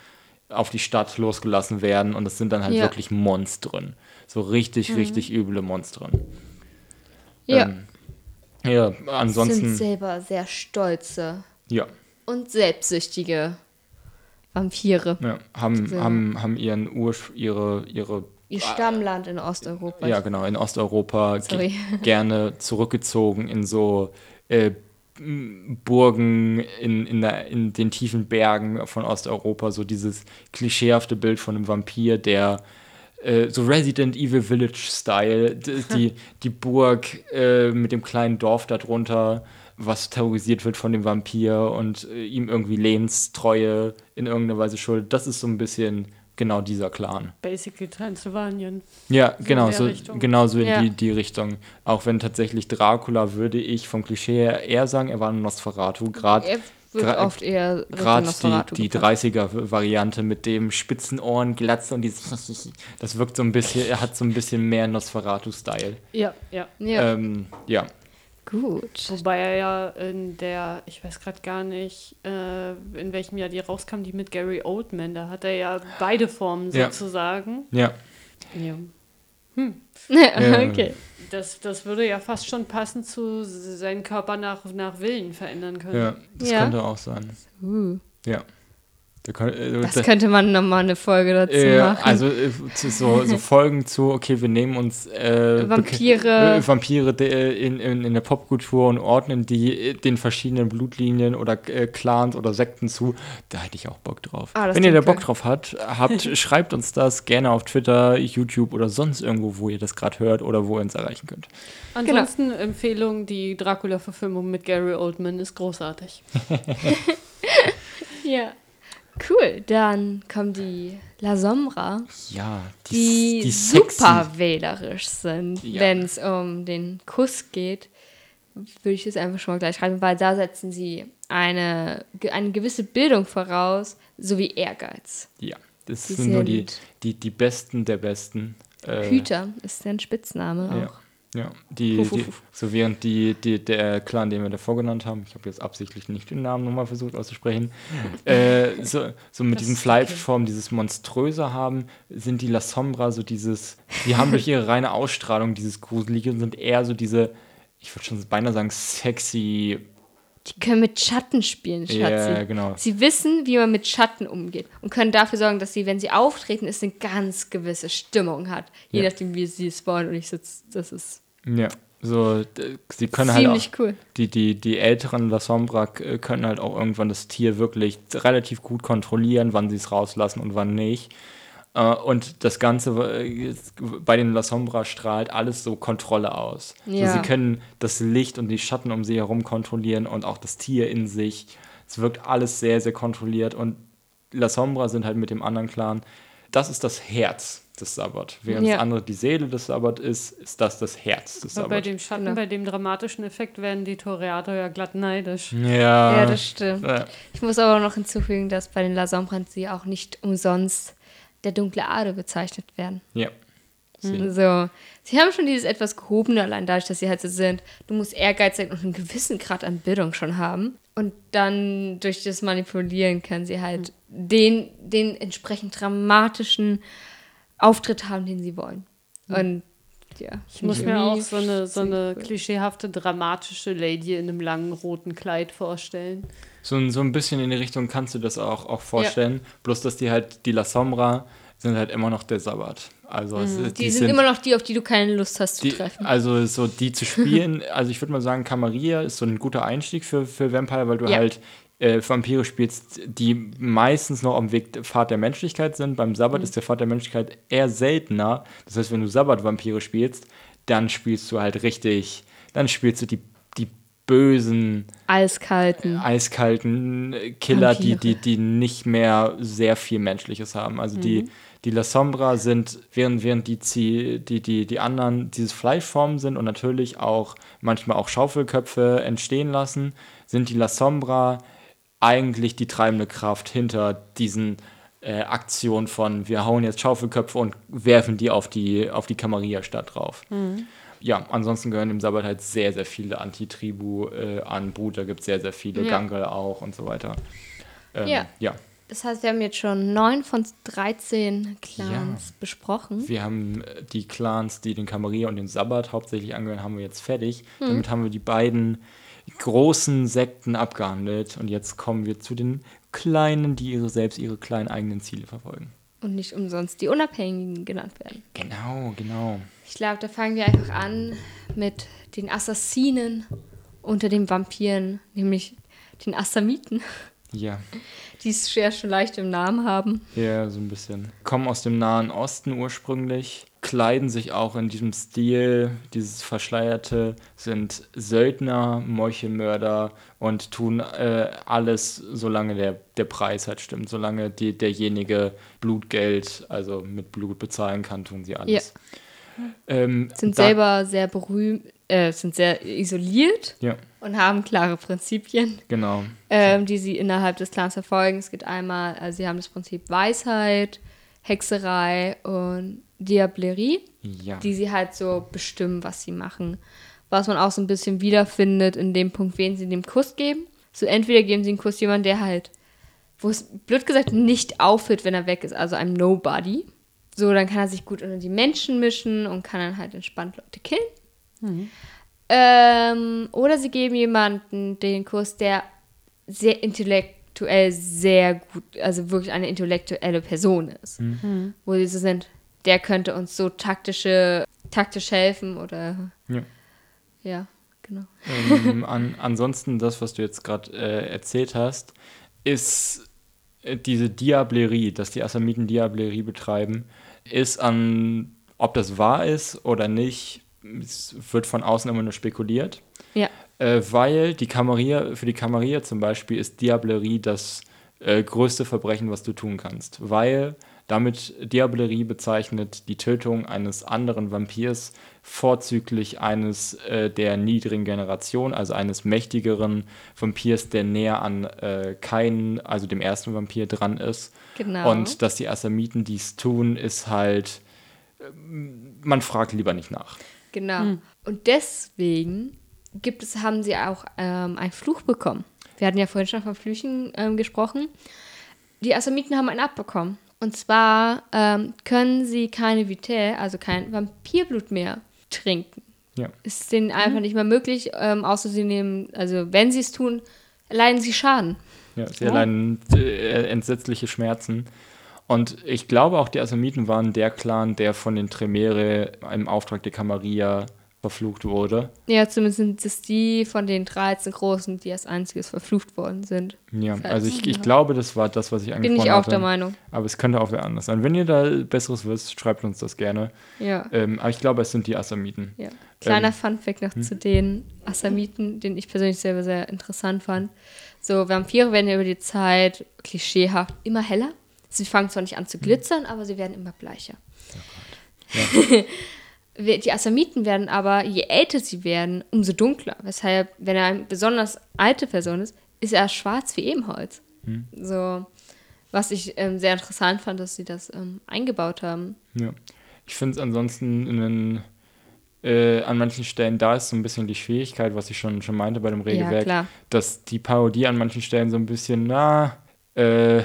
S1: auf die Stadt losgelassen werden und das sind dann halt
S2: Ja. Mhm.
S1: wirklich Monstren. So richtig, richtig üble Monstren.
S2: Ja,
S1: Ähm, ja,
S2: sind
S1: ansonsten,
S2: selber sehr stolze
S1: ja,
S2: und selbstsüchtige Vampire.
S1: ja haben,
S2: So.
S1: haben, haben ihren Ursch ihre, ihre,
S2: Ihr Stammland in Osteuropa.
S1: ja genau, in Osteuropa ge gerne zurückgezogen in so äh, Burgen in, in, der, in den tiefen Bergen von Osteuropa, so dieses klischeehafte Bild von einem Vampir, der äh, so Resident Evil Village-Style, die, die Burg äh, mit dem kleinen Dorf darunter, was terrorisiert wird von dem Vampir und äh, ihm irgendwie Lebenstreue in irgendeiner Weise schuldet. Das ist so ein bisschen genau dieser Clan.
S3: Basically Transylvanien.
S1: Ja,
S3: in
S1: genau, so,
S3: Richtung.
S1: genau so in
S2: Ja.
S1: die, die Richtung. Auch wenn tatsächlich Dracula, würde ich vom Klischee her eher sagen, er war ein Nosferatu. Gerade
S2: Er wird
S1: gra-
S2: oft eher
S1: Gerade die, die
S2: gepackt.
S1: 30er-Variante mit dem spitzen Ohren, Glatze und dieses. Das wirkt so ein bisschen, er hat so ein bisschen mehr Nosferatu-Style.
S3: Ja, ja.
S2: Ja,
S1: Ähm, ja.
S2: Gut.
S3: Wobei er ja in der, ich weiß gerade gar nicht, äh, in welchem Jahr die rauskam, die mit Gary Oldman, da hat er ja beide Formen
S1: Ja.
S3: sozusagen.
S1: Ja,
S3: Ja.
S1: Ja.
S2: okay.
S3: Das, das würde ja fast schon passen zu seinen Körper nach, nach Willen verändern können.
S1: ja, das
S2: Ja.
S1: könnte auch sein.
S2: Uh,
S1: Ja. Da kann, äh,
S2: das
S1: da-
S2: könnte man nochmal eine Folge dazu
S1: äh,
S2: machen.
S1: also äh, so, so Folgen zu, okay, wir nehmen uns äh,
S2: Vampire.
S1: äh, Vampire de, in, in, in der Popkultur und ordnen die äh, den verschiedenen Blutlinien oder äh, Clans oder Sekten zu. Da hätte ich auch Bock drauf.
S2: Ah,
S1: Wenn ihr da Bock drauf hat, habt, schreibt uns das gerne auf Twitter, YouTube oder sonst irgendwo, wo ihr das gerade hört oder wo ihr uns erreichen könnt.
S3: Ansonsten Empfehlung, die Dracula-Verfilmung mit Gary Oldman ist großartig.
S2: ja. Cool, dann kommen die La Sombra,
S1: Ja,
S2: die,
S1: die sexy-
S2: super wählerisch sind,
S1: Ja.
S2: wenn es um den Kuss geht. Würde ich das einfach schon mal gleich schreiben, weil da setzen sie eine, eine gewisse Bildung voraus, sowie Ehrgeiz.
S1: Ja, das
S2: Die
S1: sind nur die,
S2: sind-
S1: die, die Besten der Besten. Äh,
S2: Hüter ist deren Spitzname
S1: Ja.
S2: auch.
S1: Ja, die,
S2: puff,
S1: die,
S2: puff.
S1: so während die, die, der Clan, den wir davor genannt haben, ich habe jetzt absichtlich nicht den Namen nochmal versucht auszusprechen, äh, so, so mit
S3: Das
S1: diesen
S3: ist
S1: Fleischformen dieses Monströse haben, sind die La Sombra so dieses, die haben durch ihre reine Ausstrahlung dieses Gruselige und sind eher so diese, ich würde schon beinahe sagen, sexy,
S2: Die können mit Schatten spielen, Schatzi.
S1: Ja, genau.
S2: Sie wissen, wie man mit Schatten umgeht und können dafür sorgen, dass sie, wenn sie auftreten, es eine ganz gewisse Stimmung hat. Je
S1: Ja.
S2: nachdem, wie sie es wollen. Und ich sitze, das ist
S1: ja, so, sie können halt auch,
S2: ziemlich cool.
S1: die, die, die älteren La Sombra äh, können halt auch irgendwann das Tier wirklich relativ gut kontrollieren, wann sie es rauslassen und wann nicht. Äh, Und das Ganze äh, bei den La Sombra strahlt alles so Kontrolle aus.
S2: Ja.
S1: So, sie können das Licht und die Schatten um sie herum kontrollieren und auch das Tier in sich. Es wirkt alles sehr, sehr kontrolliert und La Sombra sind halt mit dem anderen Clan. Das ist das Herz des Sabbat. Während
S2: Ja.
S1: das andere die Seele des Sabbat ist, ist das das Herz des
S3: Aber bei
S1: Sabbat.
S3: dem Schatten,
S2: Genau.
S3: bei dem dramatischen Effekt werden die Toreator ja glatt neidisch.
S1: Ja,
S2: Ja, das stimmt.
S1: ja.
S2: Ich muss aber noch hinzufügen, dass bei den La Sombrans sie auch nicht umsonst der dunkle Ade bezeichnet werden.
S1: ja. Sie-
S2: So, sie haben schon dieses etwas gehobene, allein dadurch, dass sie halt so sind. Du musst Ehrgeiz sein und einen gewissen Grad an Bildung schon haben. Und dann durch das Manipulieren können sie halt den, den entsprechend dramatischen Auftritt haben, den sie wollen. Und ja.
S3: Ich muss mir auch so eine, so eine klischeehafte, dramatische Lady in einem langen roten Kleid vorstellen.
S1: So, ein- so ein bisschen in die Richtung kannst du das auch, auch vorstellen. Bloß, dass die halt, die La Sombra sind halt immer noch der Sabbat. Also, es,
S2: Mhm. Die, sind, immer noch die, auf die du keine Lust hast zu
S1: die,
S2: treffen.
S1: Also, so die zu spielen, also ich würde mal sagen, Camarilla ist so ein guter Einstieg für, für Vampire, weil du
S2: Ja.
S1: halt äh, Vampire spielst, die meistens noch am Weg Pfad der Menschlichkeit sind. Beim Sabbat
S2: Mhm.
S1: ist der Pfad der Menschlichkeit eher seltener. Das heißt, wenn du Sabbat-Vampire spielst, dann spielst du halt richtig, dann spielst du die, die bösen,
S2: Eiskalten.
S1: eiskalten Killer, die,
S2: Vampire.
S1: die, die nicht mehr sehr viel Menschliches haben. Also die, die La Sombra sind, während, während die, die, die, die anderen dieses Fleischformen sind und natürlich auch manchmal auch Schaufelköpfe entstehen lassen, sind die La Sombra eigentlich die treibende Kraft hinter diesen äh, Aktionen von wir hauen jetzt Schaufelköpfe und werfen die auf die, auf die Camarilla-Stadt drauf. Ja, ansonsten gehören dem Sabbat halt sehr, sehr viele Antitribu äh, an. Bruder gibt es sehr, sehr viele,
S2: Ja.
S1: Gangal auch und so weiter. Ähm,
S2: Ja.
S1: ja.
S2: Das heißt, wir haben jetzt schon neun von 13 Clans besprochen.
S1: Wir haben äh, die Clans, die den Camarilla und den Sabbat hauptsächlich angehören, haben wir jetzt fertig. Damit haben wir die beiden großen Sekten abgehandelt. Und jetzt kommen wir zu den kleinen, die ihre selbst ihre kleinen eigenen Ziele verfolgen.
S2: Und nicht umsonst die Unabhängigen genannt werden.
S1: Genau, genau.
S2: Ich glaube, da fangen wir einfach an mit den Assassinen unter den Vampiren, nämlich den Assamiten,
S1: Ja,
S2: die es ja schon leicht im Namen haben.
S1: ja, so ein bisschen. Kommen aus dem Nahen Osten ursprünglich, kleiden sich auch in diesem Stil, dieses Verschleierte, sind Söldner, Meuchelmörder und tun äh, alles, solange der, der Preis halt stimmt. Solange die, derjenige Blutgeld, also mit Blut bezahlen kann, tun sie alles. Ähm,
S2: Sind selber sehr berühmt, äh, sind sehr isoliert
S1: Ja,
S2: und haben klare Prinzipien,
S1: genau.
S2: ähm, die sie innerhalb des Clans verfolgen. Es geht einmal, also sie haben das Prinzip Weisheit, Hexerei und Diablerie.
S1: Ja.
S2: die sie halt so bestimmen, was sie machen. Was man auch so ein bisschen wiederfindet in dem Punkt, wen sie dem Kuss geben. So entweder geben sie einen Kuss jemand, der halt, wo es blöd gesagt nicht auffällt, wenn er weg ist, also einem Nobody. So, dann kann er sich gut unter die Menschen mischen und kann dann halt entspannt Leute killen. Ähm, oder sie geben jemanden den Kuss, der sehr intellektuell sehr gut, also wirklich eine intellektuelle Person ist. Wo sie so sind, der könnte uns so taktische, taktisch helfen oder
S1: Ja.
S2: ja, genau.
S1: ähm, an, ansonsten, das, was du jetzt gerade äh, erzählt hast, ist äh, diese Diablerie, dass die Assamiten Diablerie betreiben, ist an, ob das wahr ist oder nicht, es wird von außen immer nur spekuliert.
S2: Ja.
S1: Äh, weil die Kamarier, für die Kamarier zum Beispiel ist Diablerie das äh, größte Verbrechen, was du tun kannst. Weil damit Diablerie bezeichnet die Tötung eines anderen Vampirs, vorzüglich eines äh, der niedrigen Generation, also eines mächtigeren Vampirs, der näher an äh, keinen, also dem ersten Vampir dran ist.
S2: Genau.
S1: Und dass die Assamiten dies tun, ist halt, ähm, man fragt lieber nicht nach.
S2: Genau. Und deswegen gibt es, haben sie auch ähm, einen Fluch bekommen. Wir hatten ja vorhin schon von Flüchen ähm, gesprochen. Die Assamiten haben einen abbekommen. Und zwar ähm, können sie keine Vitae, also kein Vampirblut mehr trinken.
S1: Ja.
S2: Ist denen einfach nicht mehr möglich, ähm, außer sie nehmen, also wenn sie es tun, leiden sie Schaden.
S1: Ja, sie erleiden äh, entsetzliche Schmerzen. Und ich glaube auch, die Assamiten waren der Clan, der von den Tremere im Auftrag der Camarilla verflucht wurde.
S2: Ja, zumindest sind es die von den 13 Großen, die als einziges verflucht worden sind.
S1: Ja, also ich, ich
S2: ja.
S1: glaube, das war das, was ich angesprochen
S2: Bin ich auch
S1: hatte.
S2: der Meinung.
S1: Aber es könnte auch wer anders sein. Wenn ihr da Besseres wisst, schreibt uns das gerne.
S2: Ja.
S1: Ähm, aber ich glaube, es sind die Assamiten.
S2: Ja. Kleiner
S1: Ähm,
S2: Funfact noch zu den Assamiten, den ich persönlich selber sehr interessant fand. So, Vampire werden ja über die Zeit klischeehaft immer heller. Sie fangen zwar nicht an zu glitzern, aber sie werden immer bleicher. Wir- Die Assamiten werden aber, je älter sie werden, umso dunkler. Weshalb, wenn er eine besonders alte Person ist, ist er schwarz wie Ebenholz. So, was ich ähm, sehr interessant fand, dass sie das ähm, eingebaut haben.
S1: Ja. Ich finde es ansonsten in den, äh, an manchen Stellen, da ist so ein bisschen die Schwierigkeit, was ich schon, schon meinte bei dem Regelwerk,
S2: klar.
S1: dass die Parodie an manchen Stellen so ein bisschen, na, äh,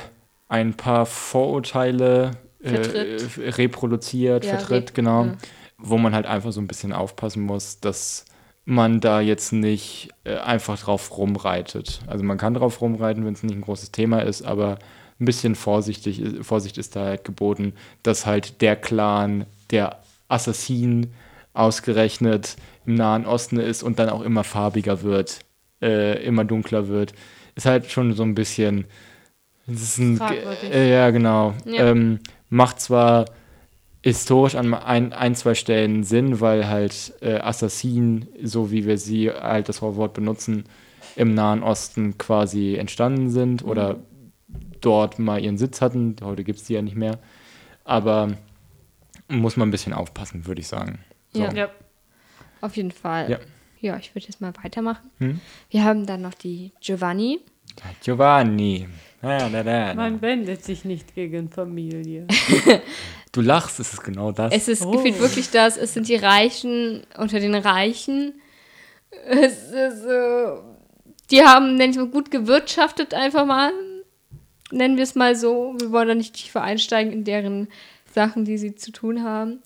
S1: ein paar Vorurteile äh, reproduziert,
S2: Ja,
S1: vertritt,
S2: re-
S1: genau,
S2: ja.
S1: Wo man halt einfach so ein bisschen aufpassen muss, dass man da jetzt nicht äh, einfach drauf rumreitet. Also man kann drauf rumreiten, wenn es nicht ein großes Thema ist, aber ein bisschen vorsichtig, Vorsicht ist da halt geboten, dass halt der Clan, der Assassin ausgerechnet im Nahen Osten ist und dann auch immer farbiger wird, äh, immer dunkler wird, ist halt schon so ein bisschen, ein, äh, ja genau,
S2: Ja.
S1: Ähm, macht zwar historisch an ein, ein, zwei Stellen Sinn, weil halt äh, Assassin, so wie wir sie halt das Wort benutzen, im Nahen Osten quasi entstanden sind mhm. oder dort mal ihren Sitz hatten. Heute gibt es die ja nicht mehr. Aber muss man ein bisschen aufpassen, würde ich sagen.
S2: So. Ja. ja. Auf jeden Fall. Ja, ja ich würde jetzt mal weitermachen. Hm? Wir haben dann noch die Giovanni.
S1: Giovanni.
S3: Da, da, da, Man wendet sich nicht gegen Familie.
S1: du lachst, es ist genau das.
S2: Es ist oh. gefühlt wirklich das. Es sind die Reichen unter den Reichen. Es ist so. Die haben, nenne ich mal, gut gewirtschaftet, einfach mal. Nennen wir es mal so. Wir wollen da nicht tiefer einsteigen in deren Sachen, die sie zu tun haben.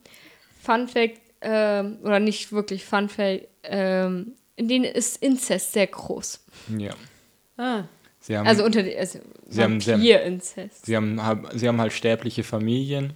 S2: Fun Fact, ähm, oder nicht wirklich Fun Fact, ähm, in denen ist Inzest sehr groß.
S1: Ja.
S2: Ah. Sie haben, also unter also
S1: sie haben, sie, haben, sie, haben, sie haben halt sterbliche Familien.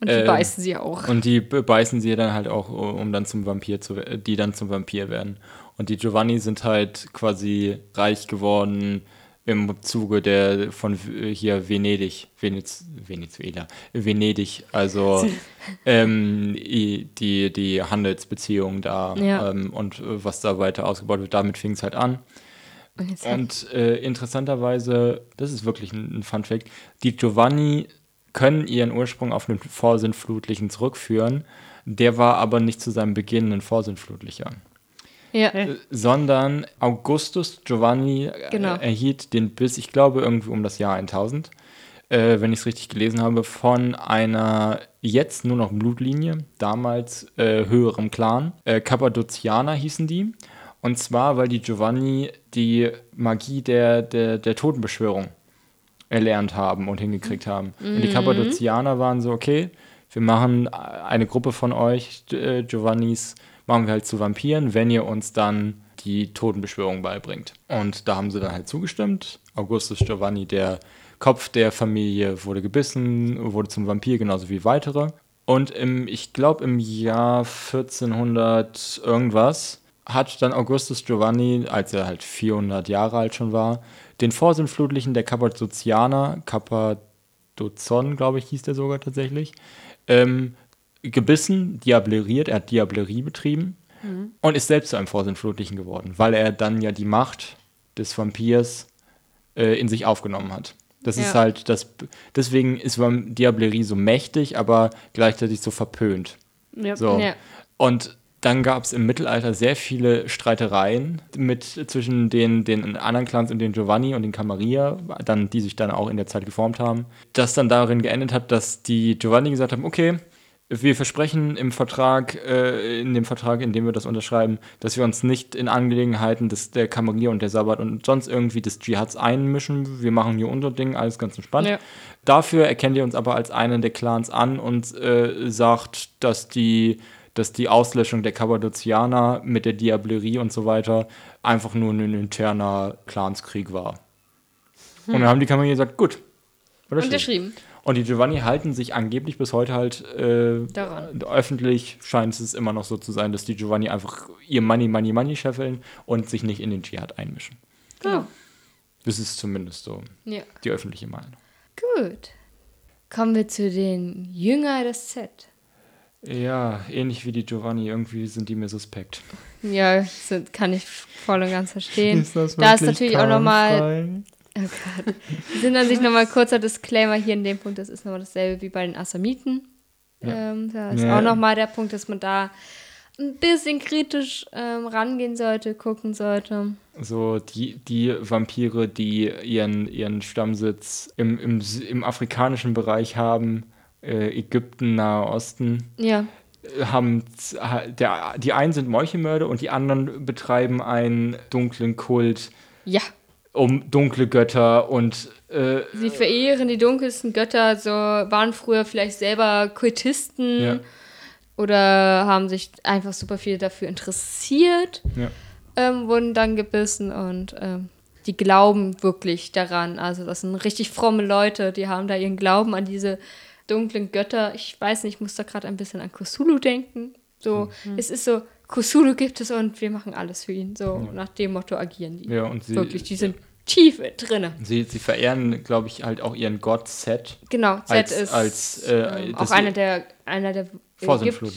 S2: Und die äh, beißen sie auch.
S1: Und die beißen sie dann halt auch, um dann zum Vampir zu die dann zum Vampir werden. Und die Giovanni sind halt quasi reich geworden im Zuge der von hier Venedig, Venez, Venezuela, Venedig, also ähm, die, die Handelsbeziehungen da ja. ähm, und was da weiter ausgebaut wird, damit fing es halt an. Und äh, interessanterweise, das ist wirklich ein, ein Fun Fact, die Giovanni können ihren Ursprung auf einen Vorsinnflutlichen zurückführen. Der war aber nicht zu seinem Beginn ein Vorsinnflutlicher. Ja. Äh, sondern Augustus Giovanni äh, genau. erhielt den Biss, ich glaube, irgendwie um das Jahr 1000, äh, wenn ich es richtig gelesen habe, von einer jetzt nur noch Blutlinie, damals äh, höherem Clan. Äh, Kappadozianer hießen die. Und zwar, weil die Giovanni die Magie der, der, der Totenbeschwörung erlernt haben und hingekriegt haben. Mhm. Und die mhm. Kappadozianer waren so, okay, wir machen eine Gruppe von euch, äh, Giovannis, machen wir halt zu Vampiren, wenn ihr uns dann die Totenbeschwörung beibringt. Und da haben sie dann halt zugestimmt. Augustus Giovanni, der Kopf der Familie, wurde gebissen, wurde zum Vampir, genauso wie weitere. Und im, ich glaube, im Jahr 1400 irgendwas hat dann Augustus Giovanni, als er halt 400 Jahre alt schon war, den Vorsinnflutlichen der Kappadozianer, Kappadozon, glaube ich, hieß der sogar tatsächlich, ähm, gebissen, diableriert, er hat Diablerie betrieben mhm. und ist selbst zu einem Vorsinnflutlichen geworden, weil er dann ja die Macht des Vampirs äh, in sich aufgenommen hat. Das ja. ist halt das, deswegen ist Diablerie so mächtig, aber gleichzeitig so verpönt. Ja. So. Ja. Und dann gab es im Mittelalter sehr viele Streitereien mit, zwischen den, den anderen Clans und den Giovanni und den Camarilla, dann, die sich dann auch in der Zeit geformt haben, das dann darin geendet hat, dass die Giovanni gesagt haben, okay, wir versprechen im Vertrag, äh, in dem Vertrag, in dem wir das unterschreiben, dass wir uns nicht in Angelegenheiten des, der Camarilla und der Sabbat und sonst irgendwie des Dschihads einmischen. Wir machen hier unser Ding, alles ganz entspannt. Ja. Dafür erkennt ihr uns aber als einen der Clans an und äh, sagt, dass die dass die Auslöschung der Kappadozianer mit der Diablerie und so weiter einfach nur ein interner Clanskrieg war. Hm. Und dann haben die Kammer gesagt, gut.
S2: Unterschrieben.
S1: Und die Giovanni halten sich angeblich bis heute halt äh, öffentlich scheint es immer noch so zu sein, dass die Giovanni einfach ihr Money, Money, Money scheffeln und sich nicht in den Dschihad einmischen. Genau. Das ist zumindest so ja. die öffentliche Meinung.
S2: Gut. Kommen wir zu den Jünger des Z.
S1: Ja, ähnlich wie die Giovanni, irgendwie sind die mir suspekt.
S2: Ja, sind, kann ich voll und ganz verstehen. Ist das da ist natürlich auch nochmal. Oh Gott. sind an sich nochmal kurzer Disclaimer hier in dem Punkt, das ist nochmal dasselbe wie bei den Assamiten. Ja. Ähm, da ist ja. auch nochmal der Punkt, dass man da ein bisschen kritisch ähm, rangehen sollte, gucken sollte.
S1: So die, die Vampire, die ihren, ihren Stammsitz im, im, im afrikanischen Bereich haben, Ägypten, Nahe Osten.
S2: Ja.
S1: Haben der, die einen sind Meuchelmörder und die anderen betreiben einen dunklen Kult.
S2: Ja.
S1: Um dunkle Götter und äh,
S2: Sie verehren die dunkelsten Götter, so waren früher vielleicht selber Kultisten ja. oder haben sich einfach super viel dafür interessiert, ja. ähm, wurden dann gebissen und ähm, die glauben wirklich daran. Also das sind richtig fromme Leute, die haben da ihren Glauben an diese dunklen Götter. Ich weiß nicht, ich muss da gerade ein bisschen an Cthulhu denken. So, mhm. es ist so, Cthulhu gibt es und wir machen alles für ihn. So, ja. nach dem Motto agieren die.
S1: Ja, und sie,
S2: Wirklich, die sind tief drinne.
S1: Sie, sie verehren, glaube ich, halt auch ihren Gott Set.
S2: Genau,
S1: Als-
S2: ist
S1: als, äh,
S2: ähm, auch einer der, einer der
S1: Vorsintflut.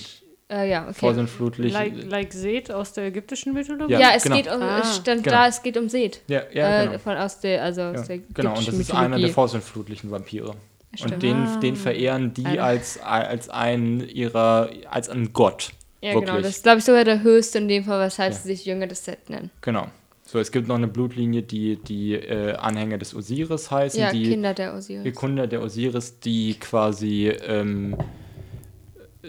S2: Äh, ja, okay.
S1: Vorsintflutlich.
S3: Like, like Seth aus der ägyptischen Mythologie?
S2: ja,
S1: Ja,
S2: es
S1: genau.
S2: geht um,
S3: Ah,
S2: es stand
S1: genau.
S2: da, es geht um Seth.
S1: Ja, ja,
S2: äh,
S1: genau.
S2: Von aus der, also aus
S1: Ja,
S2: der
S1: genau, und das ist einer der vorsintflutlichen Vampire.
S2: Stimmt.
S1: Und den,
S3: Ah.
S1: den verehren die als, als einen ihrer, als einen Gott.
S2: Ja,
S1: wirklich.
S2: genau. Das ist, glaube ich, sogar der höchste in dem Fall, weshalb
S1: Ja.
S2: sie sich Jünger des Set nennen.
S1: Genau. So, es gibt noch eine Blutlinie, die die äh, Anhänger des Osiris heißen,
S2: Ja,
S1: die
S2: Kinder der Osiris.
S1: die Kinder der Osiris, die quasi ähm,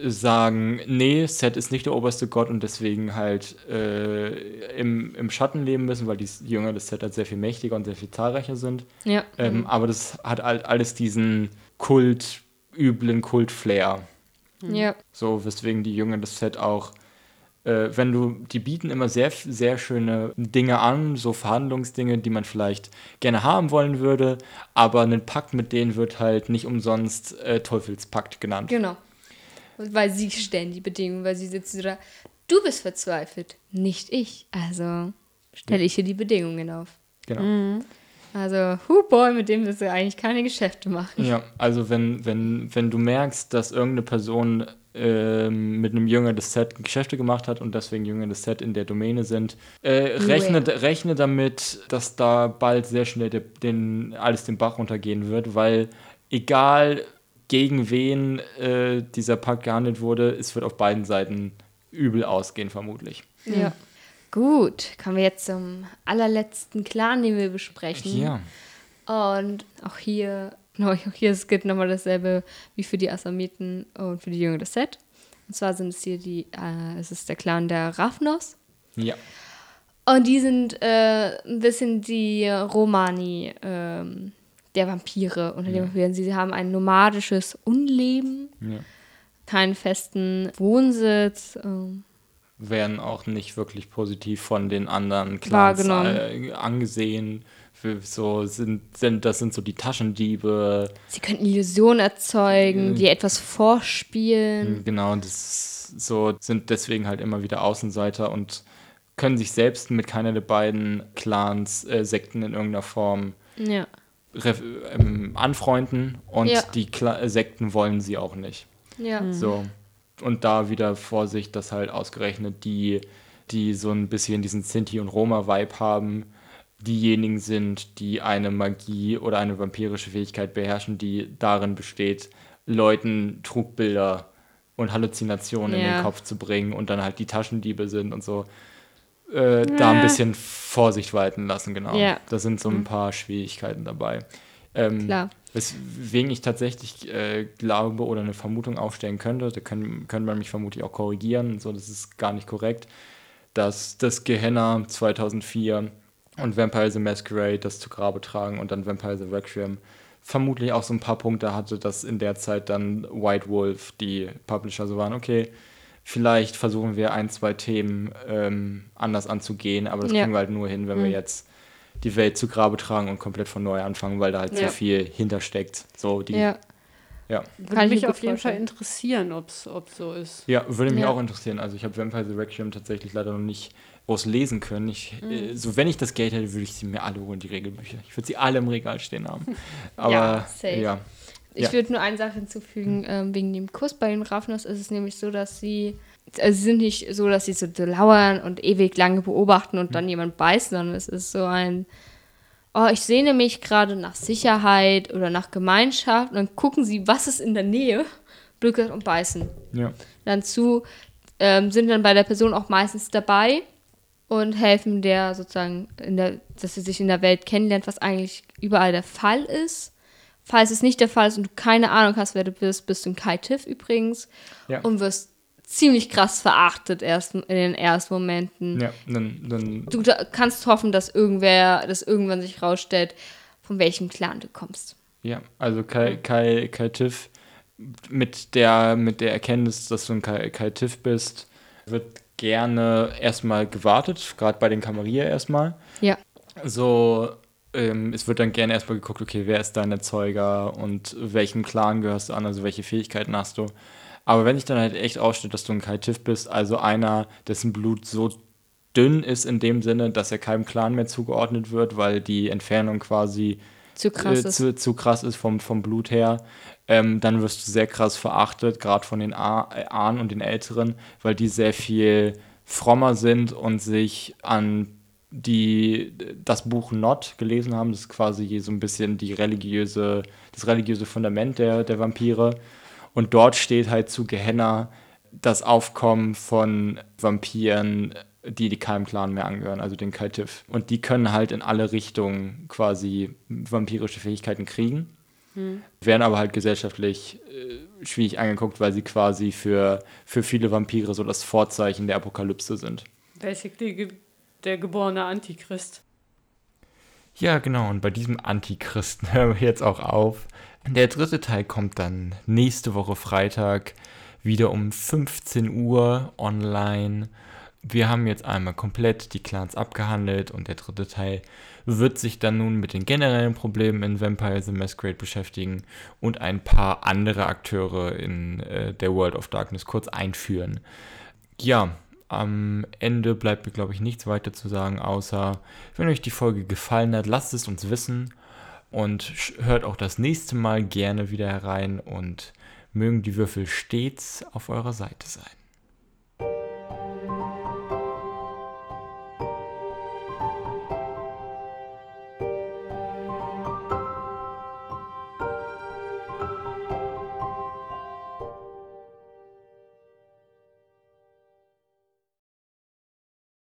S1: sagen, nee, Set ist nicht der oberste Gott und deswegen halt äh, im, im Schatten leben müssen, weil die Jünger des Set halt sehr viel mächtiger und sehr viel zahlreicher sind.
S2: Ja.
S1: Ähm, Aber das hat halt alles diesen Kult, üblen Kult-Flair.
S2: ja.
S1: So, weswegen die Jünger des Set auch, äh, wenn du, die bieten immer sehr, sehr schöne Dinge an, so Verhandlungsdinge, die man vielleicht gerne haben wollen würde, aber ein Pakt mit denen wird halt nicht umsonst äh, Teufelspakt genannt.
S2: Genau. Weil sie stellen die Bedingungen, weil sie sitzen da, du bist verzweifelt, nicht ich. Also stelle ich hier die Bedingungen auf.
S1: Genau.
S2: Also, hu boy, mit dem willst du eigentlich keine Geschäfte machen.
S1: Ja, also wenn, wenn, wenn du merkst, dass irgendeine Person ähm, mit einem Jünger des Set Geschäfte gemacht hat und deswegen Jünger des Set in der Domäne sind, äh, rechne, rechne damit, dass da bald sehr schnell de, den, alles den Bach runtergehen wird, weil egal gegen wen äh, dieser Pakt gehandelt wurde, es wird auf beiden Seiten übel ausgehen, vermutlich.
S2: Ja. Gut, kommen wir jetzt zum allerletzten Clan, den wir besprechen.
S1: Ja.
S2: Und auch hier, auch hier es gilt nochmal dasselbe wie für die Assamiten und für die Jünger des Set. Und zwar sind es hier die, äh, es ist der Clan der Ravnos.
S1: Ja.
S2: Und die sind äh, ein bisschen die Romani ähm, der Vampire unter den Vampiren. Sie haben ein nomadisches Unleben,
S1: ja.
S2: keinen festen Wohnsitz. Ähm,
S1: werden auch nicht wirklich positiv von den anderen Clans äh, angesehen. So sind, sind, das sind so die Taschendiebe.
S2: sie können Illusionen erzeugen,
S1: Mhm.
S2: die etwas vorspielen.
S1: Genau, das so sind deswegen halt immer wieder Außenseiter und können sich selbst mit keiner der beiden Clans, äh, Sekten in irgendeiner Form
S2: Ja.
S1: Ähm, anfreunden und
S2: Ja.
S1: die Kla äh, Sekten wollen sie auch nicht.
S2: Ja.
S1: So. Und da wieder Vorsicht, dass halt ausgerechnet die, die so ein bisschen diesen Sinti- und Roma-Vibe haben, diejenigen sind, die eine Magie oder eine vampirische Fähigkeit beherrschen, die darin besteht, Leuten Trugbilder und Halluzinationen in
S2: Ja.
S1: den Kopf zu bringen und dann halt die Taschendiebe sind und so. Äh, Da ein bisschen Vorsicht walten lassen, genau.
S2: Ja.
S1: Da sind so ein paar Schwierigkeiten dabei. Ähm,
S2: Klar.
S1: Weswegen ich tatsächlich äh, glaube oder eine Vermutung aufstellen könnte, da können, können man mich vermutlich auch korrigieren, so das ist gar nicht korrekt, dass das Gehenna 2004 und Vampire the Masquerade das zu Grabe tragen und dann Vampire the Requiem vermutlich auch so ein paar Punkte hatte, dass in der Zeit dann White Wolf die Publisher so waren, okay, vielleicht versuchen wir ein, zwei Themen ähm, anders anzugehen, aber das
S2: Ja.
S1: kriegen wir halt nur hin, wenn wir jetzt die Welt zu Grabe tragen und komplett von neu anfangen, weil da halt
S2: Ja.
S1: so viel hintersteckt. So die,
S2: Ja.
S1: ja.
S3: Würde
S2: Kann ich
S3: mich auf jeden Fall interessieren, ob es so ist.
S1: Ja, würde mich
S2: Ja.
S1: auch interessieren. Also ich habe Vampire the Requiem tatsächlich leider noch nicht groß lesen können. Ich,
S2: Mhm.
S1: äh, so wenn ich das Geld hätte, würde ich sie mir alle holen, die Regelbücher. Ich würde sie alle im Regal stehen haben. Aber
S2: Ja, safe.
S1: ja,
S2: Ich
S1: Ja.
S2: würde nur eine Sache hinzufügen, ähm, wegen dem Kuss bei den Ravnos ist es nämlich so, dass sie, also sie sind nicht so, dass sie so lauern und ewig lange beobachten und dann jemand beißen, sondern es ist so ein, oh, ich sehne mich gerade nach Sicherheit oder nach Gemeinschaft und dann gucken sie, was ist in der Nähe, Glück und beißen.
S1: ja,
S2: Dann zu, ähm, sind dann bei der Person auch meistens dabei und helfen der sozusagen, in der, dass sie sich in der Welt kennenlernt, was eigentlich überall der Fall ist. Falls es nicht der Fall ist und du keine Ahnung hast, wer du bist, bist du ein Kai-Tiff übrigens
S1: Ja.
S2: und wirst ziemlich krass verachtet erst in den ersten Momenten.
S1: ja. Dann, dann,
S2: Du da kannst hoffen, dass irgendwer, dass irgendwann sich rausstellt, von welchem Clan du kommst.
S1: ja. Also Kai, Kai, Kai Tiff mit der, mit der Erkenntnis, dass du ein Kai, Kai Tiff bist, wird gerne erstmal gewartet, gerade bei den Kamerier erstmal.
S2: Ja.
S1: so, ähm, es wird dann gerne erstmal geguckt, okay, wer ist dein Erzeuger und welchem Clan gehörst du an, also welche Fähigkeiten hast du. Aber wenn sich dann halt echt ausstellt, dass du ein Kai Tiff bist, also einer, dessen Blut so dünn ist in dem Sinne, dass er keinem Clan mehr zugeordnet wird, weil die Entfernung quasi
S2: Zu krass
S1: äh,
S2: ist.
S1: zu, zu krass ist vom, vom Blut her, ähm, dann wirst du sehr krass verachtet, gerade von den Ahnen und den Älteren, weil die sehr viel frommer sind und sich an die das Buch Not gelesen haben. Das ist quasi so ein bisschen die religiöse, das religiöse Fundament der, der Vampire. Und dort steht halt zu Gehenna das Aufkommen von Vampiren, die die keinem Clan mehr angehören, also den Kaltif. Und die können halt in alle Richtungen quasi vampirische Fähigkeiten kriegen, werden aber halt gesellschaftlich äh, schwierig angeguckt, weil sie quasi für, für viele Vampire so das Vorzeichen der Apokalypse sind.
S3: Basically ge der geborene Antichrist.
S1: Ja, genau. Und bei diesem Antichristen hören wir jetzt auch auf. Der dritte Teil kommt dann nächste Woche Freitag wieder um 15 Uhr online. Wir haben jetzt einmal komplett die Clans abgehandelt und der dritte Teil wird sich dann nun mit den generellen Problemen in Vampire the Masquerade beschäftigen und ein paar andere Akteure in äh, der World of Darkness kurz einführen. Ja, am Ende bleibt mir, glaube ich, nichts weiter zu sagen, außer wenn euch die Folge gefallen hat, lasst es uns wissen und hört auch das nächste Mal gerne wieder herein und mögen die Würfel stets auf eurer Seite sein.